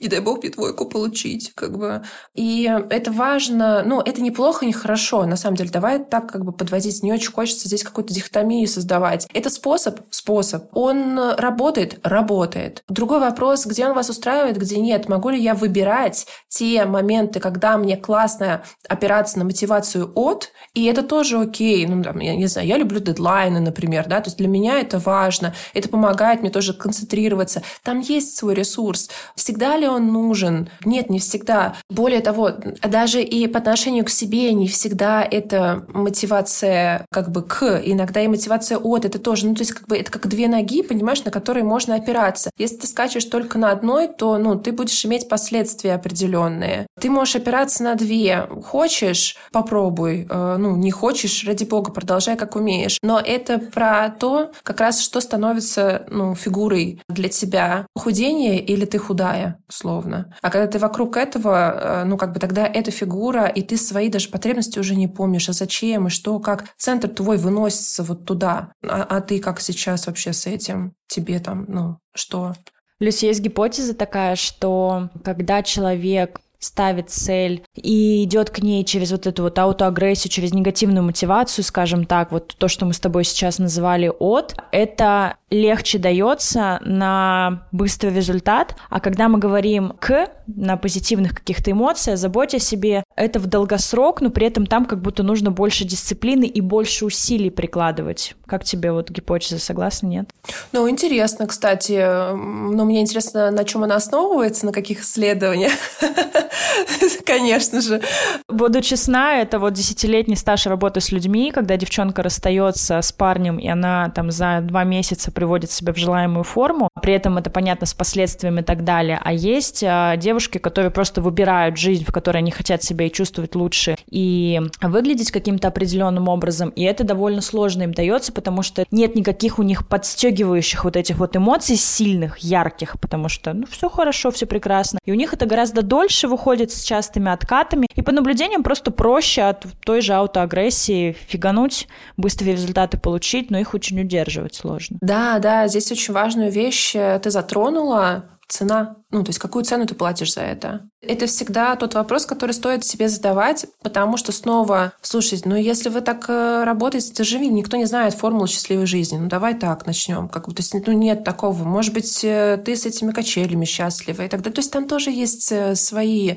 не дай бог, мне двойку получить, как бы. И это важно, ну, это неплохо, не хорошо, на самом деле. Давай так как бы подводить. Не очень хочется здесь какую-то дихотомию создавать. Это способ, способ. Он работает, работает. Другой вопрос, где он вас устраивает, где нет. Могу ли я выбирать те моменты, когда мне классно опираться на мотивацию от, и это тоже окей. Ну, там, я не знаю, я люблю дедлайны, например, да, то есть для меня это важно, это помогает мне тоже концентрироваться. Там есть свой ресурс. Всегда ли он нужен? Нет, не всегда. Более того, даже и по отношению к себе не всегда это мотивация как бы к, иногда и мотивация от, это тоже, ну, то есть как бы это как две ноги, понимаешь, на которые можно опираться. Если ты скачешь только на одной, то, ну, ты будешь иметь последствия определенные. Ты можешь опираться на две. Хочешь, попробуй. Э, ну, не хочешь, ради бога, продолжай как умеешь умеешь. Но это про то, как раз что становится ну, фигурой для тебя. Худение или ты худая, условно. А когда ты вокруг этого, э, ну как бы тогда эта фигура, и ты свои даже потребности уже не помнишь, а зачем и что, как. Центр твой выносится вот туда. А, а ты как сейчас вообще с этим? Тебе там, ну, что? Плюс есть гипотеза такая, что когда человек ставит цель и идет к ней через вот эту вот аутоагрессию, через негативную мотивацию, скажем так, вот то, что мы с тобой сейчас называли от, это легче дается на быстрый результат, а когда мы говорим к на позитивных каких-то эмоциях, заботе о себе, это в долгосрок, но при этом там как будто нужно больше дисциплины и больше усилий прикладывать. Как тебе вот гипотеза, согласна, нет? Ну, интересно, кстати. Но мне интересно, на чем она основывается, на каких исследованиях. Конечно же. Буду честна, это вот десятилетний стаж работы с людьми, когда девчонка расстается с парнем, и она там за два месяца приводит себя в желаемую форму, при этом это понятно с последствиями и так далее. А есть а, девушки, которые просто выбирают жизнь, в которой они хотят себя и чувствовать лучше, и выглядеть каким-то определенным образом, и это довольно сложно им дается, потому что нет никаких у них подстегивающих вот этих вот эмоций сильных, ярких, потому что, ну, все хорошо, все прекрасно. И у них это гораздо дольше выходит с частыми откатами, и по наблюдениям просто проще от той же аутоагрессии фигануть, быстрые результаты получить, но их очень удерживать сложно. Да, да, здесь очень важную вещь э, ты затронула, цена. Ну, то есть какую цену ты платишь за это? Это всегда тот вопрос, который стоит себе задавать, потому что снова, слушайте, ну если вы так э, работаете, это живи, никто не знает формулу счастливой жизни. Ну давай так начнем. Как бы, то есть ну, нет такого. Может быть, э, ты с этими качелями счастлива и так далее. То есть там тоже есть э, свои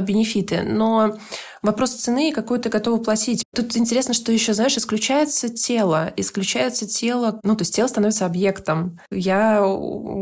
бенефиты. Но вопрос цены и какую ты готова платить. Тут интересно, что еще, знаешь, исключается тело. Исключается тело, ну, то есть тело становится объектом. Я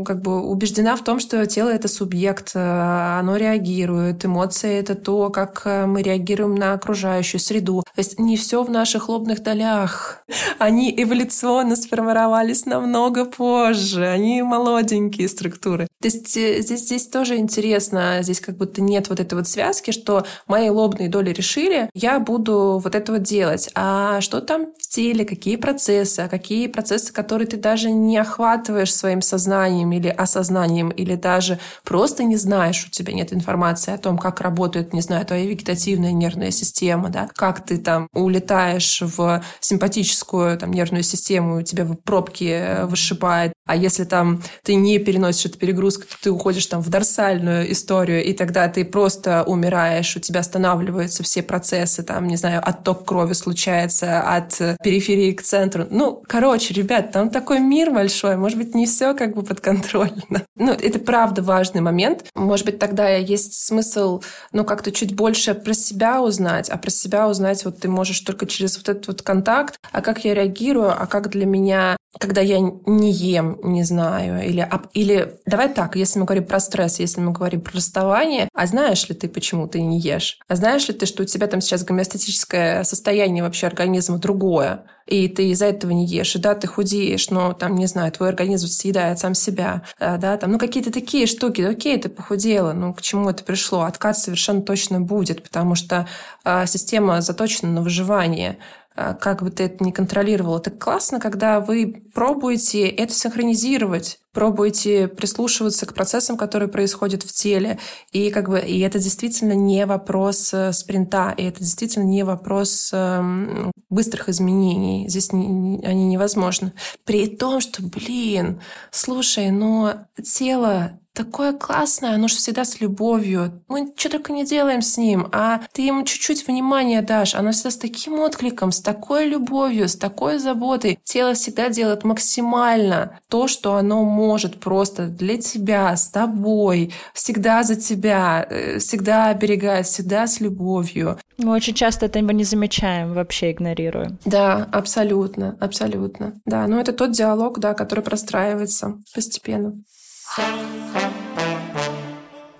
как бы убеждена в том, что тело — это субъект, оно реагирует. Эмоции — это то, как э, мы реагируем на окружающую среду. То есть не все в наших лобных долях. Они эволюционно сформировались намного позже. Они молоденькие структуры. То есть э, здесь, здесь тоже интересно. Здесь как будто нет вот этой вот связки, что мои лобные доли решили, я буду вот это вот делать. А что там в теле, какие процессы, а какие процессы, которые ты даже не охватываешь своим сознанием или осознанием, или даже просто не знаешь, у тебя нет информации о том, как работает, не знаю, твоя вегетативная нервная система, да, как ты там улетаешь в симпатическую там, нервную систему, у тебя пробки э, вышибает, а если там ты не переносишь эту перегрузку, то ты уходишь там в дорсальную историю, и тогда ты просто умираешь, у тебя останавливаются все процессы, там, не знаю, отток крови случается от периферии к центру. Ну, короче, ребят, там такой мир большой, может быть, не все как бы подконтрольно. Ну, это правда важный момент. Может быть, тогда есть смысл, ну, как-то чуть больше про себя узнать, а про себя узнать вот ты можешь только через вот этот вот контакт, а как я реагирую, а как для меня когда я не ем, не знаю, или, или давай так, если мы говорим про стресс, если мы говорим про расставание, а знаешь ли ты, почему ты не ешь? А знаешь ли ты, что у тебя там сейчас гомеостатическое состояние вообще организма другое, и ты из-за этого не ешь, и да, ты худеешь, но там, не знаю, твой организм съедает сам себя, э, да, там, ну, какие-то такие штуки, окей, ты похудела, ну, к чему это пришло? Откат совершенно точно будет, потому что э, система заточена на выживание, а, как бы ты это не контролировал. Это классно, когда вы пробуете это синхронизировать, пробуете прислушиваться к процессам, которые происходят в теле. И, как бы, и это действительно не вопрос э, спринта, и это действительно не вопрос эм, быстрых изменений. Здесь не, они невозможны. При том, что, блин, слушай, но тело такое классное, оно же всегда с любовью. Мы что только не делаем с ним, а ты ему чуть-чуть внимания дашь. Оно всегда с таким откликом, с такой любовью, с такой заботой. Тело всегда делает максимально то, что оно может просто для тебя, с тобой, всегда за тебя, э, всегда оберегает, всегда с любовью. Мы очень часто этого не замечаем, вообще игнорируем. Да, абсолютно, абсолютно. Да, но это тот диалог, да, который простраивается постепенно.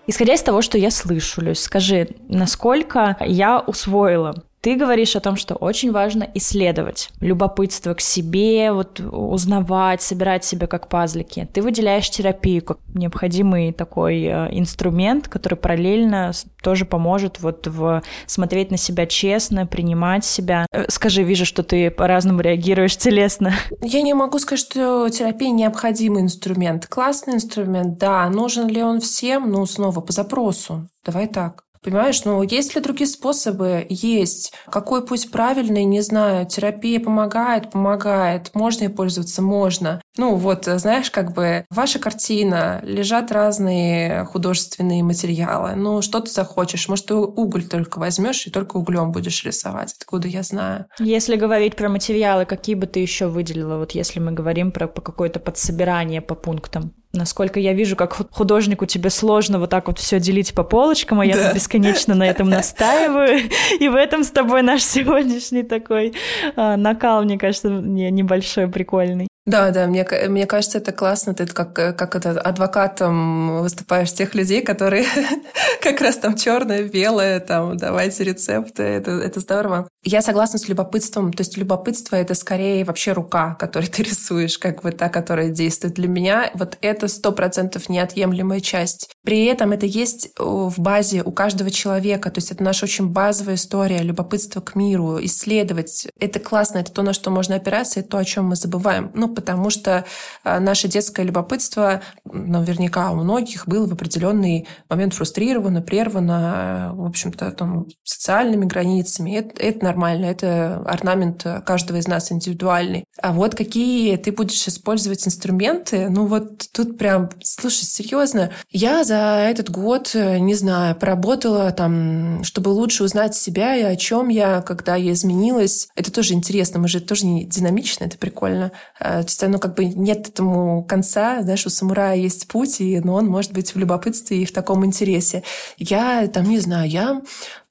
Исходя из того, что я слышу, Люсь, скажи, насколько я усвоила ты говоришь о том, что очень важно исследовать, любопытство к себе, вот узнавать, собирать себя как пазлики. Ты выделяешь терапию как необходимый такой э, инструмент, который параллельно тоже поможет вот в смотреть на себя честно, принимать себя. Э, скажи, вижу, что ты по-разному реагируешь телесно. Я не могу сказать, что терапия необходимый инструмент. Классный инструмент, да. Нужен ли он всем? Ну, снова по запросу. Давай так. Понимаешь, ну есть ли другие способы? Есть. Какой путь правильный, не знаю. Терапия помогает, помогает. Можно ей пользоваться, можно. Ну вот, знаешь, как бы ваша картина, лежат разные художественные материалы. Ну, что ты захочешь? Может, ты уголь только возьмешь и только углем будешь рисовать. Откуда я знаю? Если говорить про материалы, какие бы ты еще выделила, вот если мы говорим про какое-то подсобирание по пунктам? Насколько я вижу, как художнику тебе сложно вот так вот все делить по полочкам, а я да. бесконечно на этом настаиваю. И в этом с тобой наш сегодняшний такой а, накал, мне кажется, небольшой, прикольный. Да, да, мне, мне кажется, это классно. Ты как, как это, адвокатом выступаешь тех людей, которые как раз там черное, белое, там, давайте рецепты. Это, это здорово. Я согласна с любопытством. То есть любопытство — это скорее вообще рука, которой ты рисуешь, как бы та, которая действует. Для меня вот это сто процентов неотъемлемая часть. При этом это есть в базе у каждого человека. То есть это наша очень базовая история, любопытство к миру, исследовать. Это классно, это то, на что можно опираться, и то, о чем мы забываем. Ну, потому что э, наше детское любопытство наверняка у многих было в определенный момент фрустрировано, прервано, э, в общем-то, там, социальными границами. Это, это нормально, это орнамент каждого из нас индивидуальный. А вот какие ты будешь использовать инструменты, ну вот тут прям, слушай, серьезно, я этот год, э, не знаю, поработала там, чтобы лучше узнать себя и о чем я, когда я изменилась. Это тоже интересно, мы же тоже не динамично, это прикольно. То есть оно как бы нет этому конца, знаешь, у самурая есть путь, и, но он может быть в любопытстве и в таком интересе. Я там, не знаю, я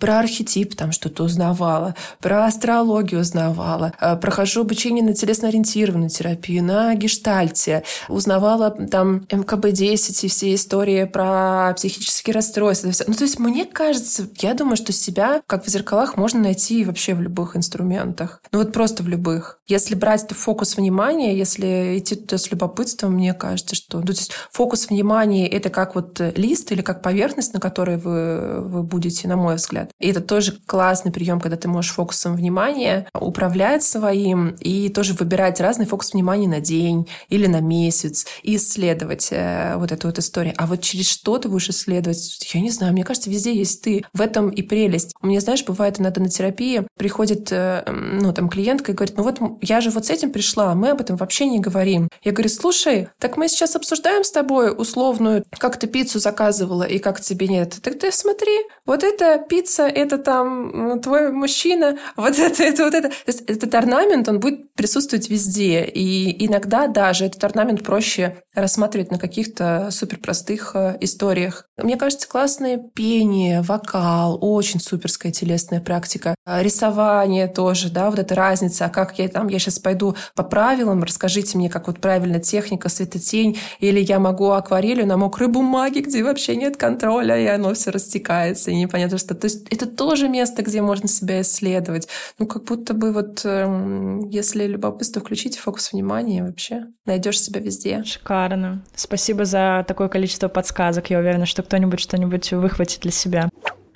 про архетип там что-то узнавала, про астрологию узнавала, э, прохожу обучение на телесно-ориентированную терапию, на гештальте, узнавала там МКБ-10 и все истории про психические расстройства. Ну, то есть мне кажется, я думаю, что себя, как в зеркалах, можно найти вообще в любых инструментах. Ну вот просто в любых. Если брать фокус внимания, если идти туда с любопытством, мне кажется, что... Ну, то есть фокус внимания — это как вот лист или как поверхность, на которой вы, вы будете, на мой взгляд. И это тоже классный прием, когда ты можешь фокусом внимания управлять своим и тоже выбирать разный фокус внимания на день или на месяц и исследовать э, вот эту вот историю. А вот через что ты будешь исследовать? Я не знаю, мне кажется, везде есть ты. В этом и прелесть. У меня, знаешь, бывает иногда на терапии приходит, э, ну, там, клиентка и говорит, ну вот я же вот с этим пришла, мы об этом вообще не говорим. Я говорю, слушай, так мы сейчас обсуждаем с тобой условную, как ты пиццу заказывала и как тебе нет. Так ты смотри, вот эта пицца, это там твой мужчина, вот это, это, вот это. То есть этот орнамент, он будет присутствовать везде. И иногда даже этот орнамент проще рассматривать на каких-то суперпростых э, историях. Мне кажется, классное пение, вокал, очень суперская телесная практика. А рисование тоже, да, вот эта разница. А как я там, я сейчас пойду по правилам, расскажите мне, как вот правильно техника, светотень, или я могу акварелью на мокрой бумаге, где вообще нет контроля, и оно все растекается, и непонятно что. То есть это тоже место, где можно себя исследовать. Ну, как будто бы вот, эм, если любопытство включить фокус внимания, вообще найдешь себя везде. Шикарно. Спасибо за такое количество подсказок. Я уверена, что кто-нибудь что-нибудь выхватит для себя.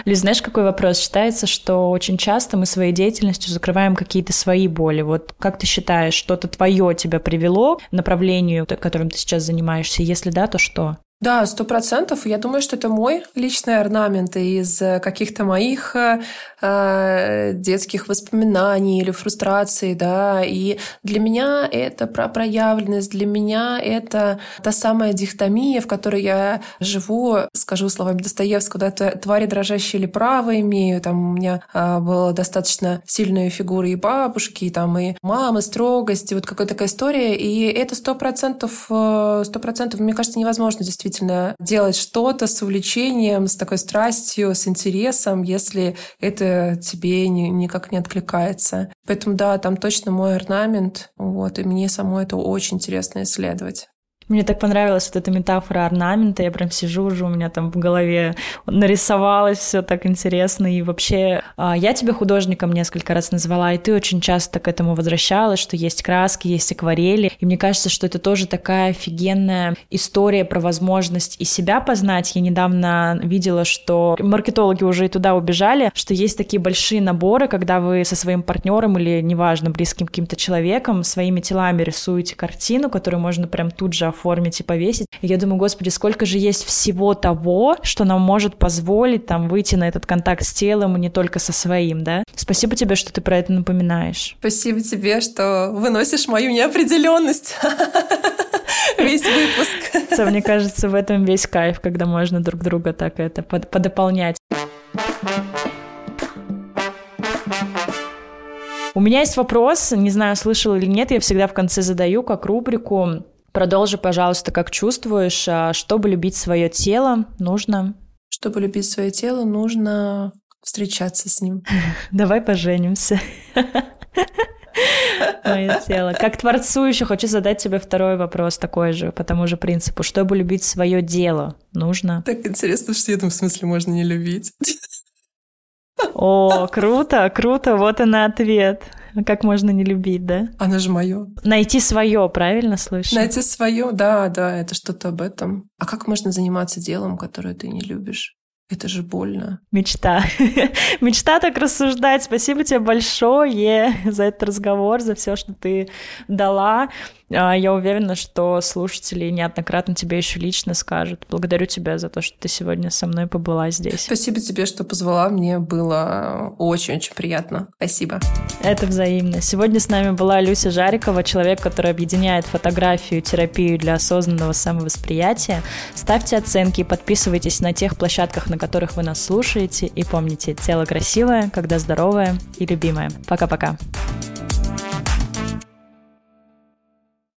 Лиз, знаешь, какой вопрос? Считается, что очень часто мы своей деятельностью закрываем какие-то свои боли. Вот как ты считаешь, что-то твое тебя привело к направлению, которым ты сейчас занимаешься? Если да, то что? Да, сто процентов. Я думаю, что это мой личный орнамент из э, каких-то моих э, э, детских воспоминаний или фрустраций, да. И для меня это про проявленность, для меня это та самая дихтомия, в которой я живу, скажу словами Достоевского, да, твари дрожащие или право имею. Там у меня э, была достаточно сильная фигура и бабушки, и там и мамы, строгости, вот какая-то такая история. И это сто процентов, э, сто процентов, мне кажется, невозможно действительно действительно делать что-то с увлечением, с такой страстью, с интересом, если это тебе ни, никак не откликается. Поэтому да, там точно мой орнамент, вот, и мне самой это очень интересно исследовать. Мне так понравилась вот эта метафора орнамента. Я прям сижу уже, у меня там в голове нарисовалось все так интересно. И вообще, а, я тебя художником несколько раз назвала, и ты очень часто к этому возвращалась, что есть краски, есть акварели. И мне кажется, что это тоже такая офигенная история про возможность и себя познать. Я недавно видела, что маркетологи уже и туда убежали, что есть такие большие наборы, когда вы со своим партнером или, неважно, близким каким-то человеком своими телами рисуете картину, которую можно прям тут же оформить и повесить. И я думаю, господи, сколько же есть всего того, что нам может позволить там выйти на этот контакт с телом и не только со своим, да? Спасибо тебе, что ты про это напоминаешь. Спасибо тебе, что выносишь мою неопределенность. Весь выпуск. Мне кажется, в этом весь кайф, когда можно друг друга так это подополнять. У меня есть вопрос, не знаю, слышал или нет, я всегда в конце задаю как рубрику. Продолжи, пожалуйста, как чувствуешь, а чтобы любить свое тело, нужно... Чтобы любить свое тело, нужно встречаться с ним. Давай поженимся. Мое тело. Как творцу еще хочу задать тебе второй вопрос такой же, по тому же принципу. Чтобы любить свое дело, нужно... Так интересно, что в этом смысле можно не любить. О, круто, круто, вот и на ответ. Как можно не любить, да? Оно же мое. Найти свое, правильно слышу? Найти свое, да, да, это что-то об этом. А как можно заниматься делом, которое ты не любишь? Это же больно. Мечта. Мечта так рассуждать. Спасибо тебе большое за этот разговор, за все, что ты дала. А, я уверена, что слушатели неоднократно тебе еще лично скажут. Благодарю тебя за то, что ты сегодня со мной побыла здесь. Спасибо тебе, что позвала. Мне было очень-очень приятно. Спасибо. Это взаимно. Сегодня с нами была Люся Жарикова, человек, который объединяет фотографию и терапию для осознанного самовосприятия. Ставьте оценки и подписывайтесь на тех площадках, на которых вы нас слушаете. И помните, тело красивое, когда здоровое и любимое. Пока-пока.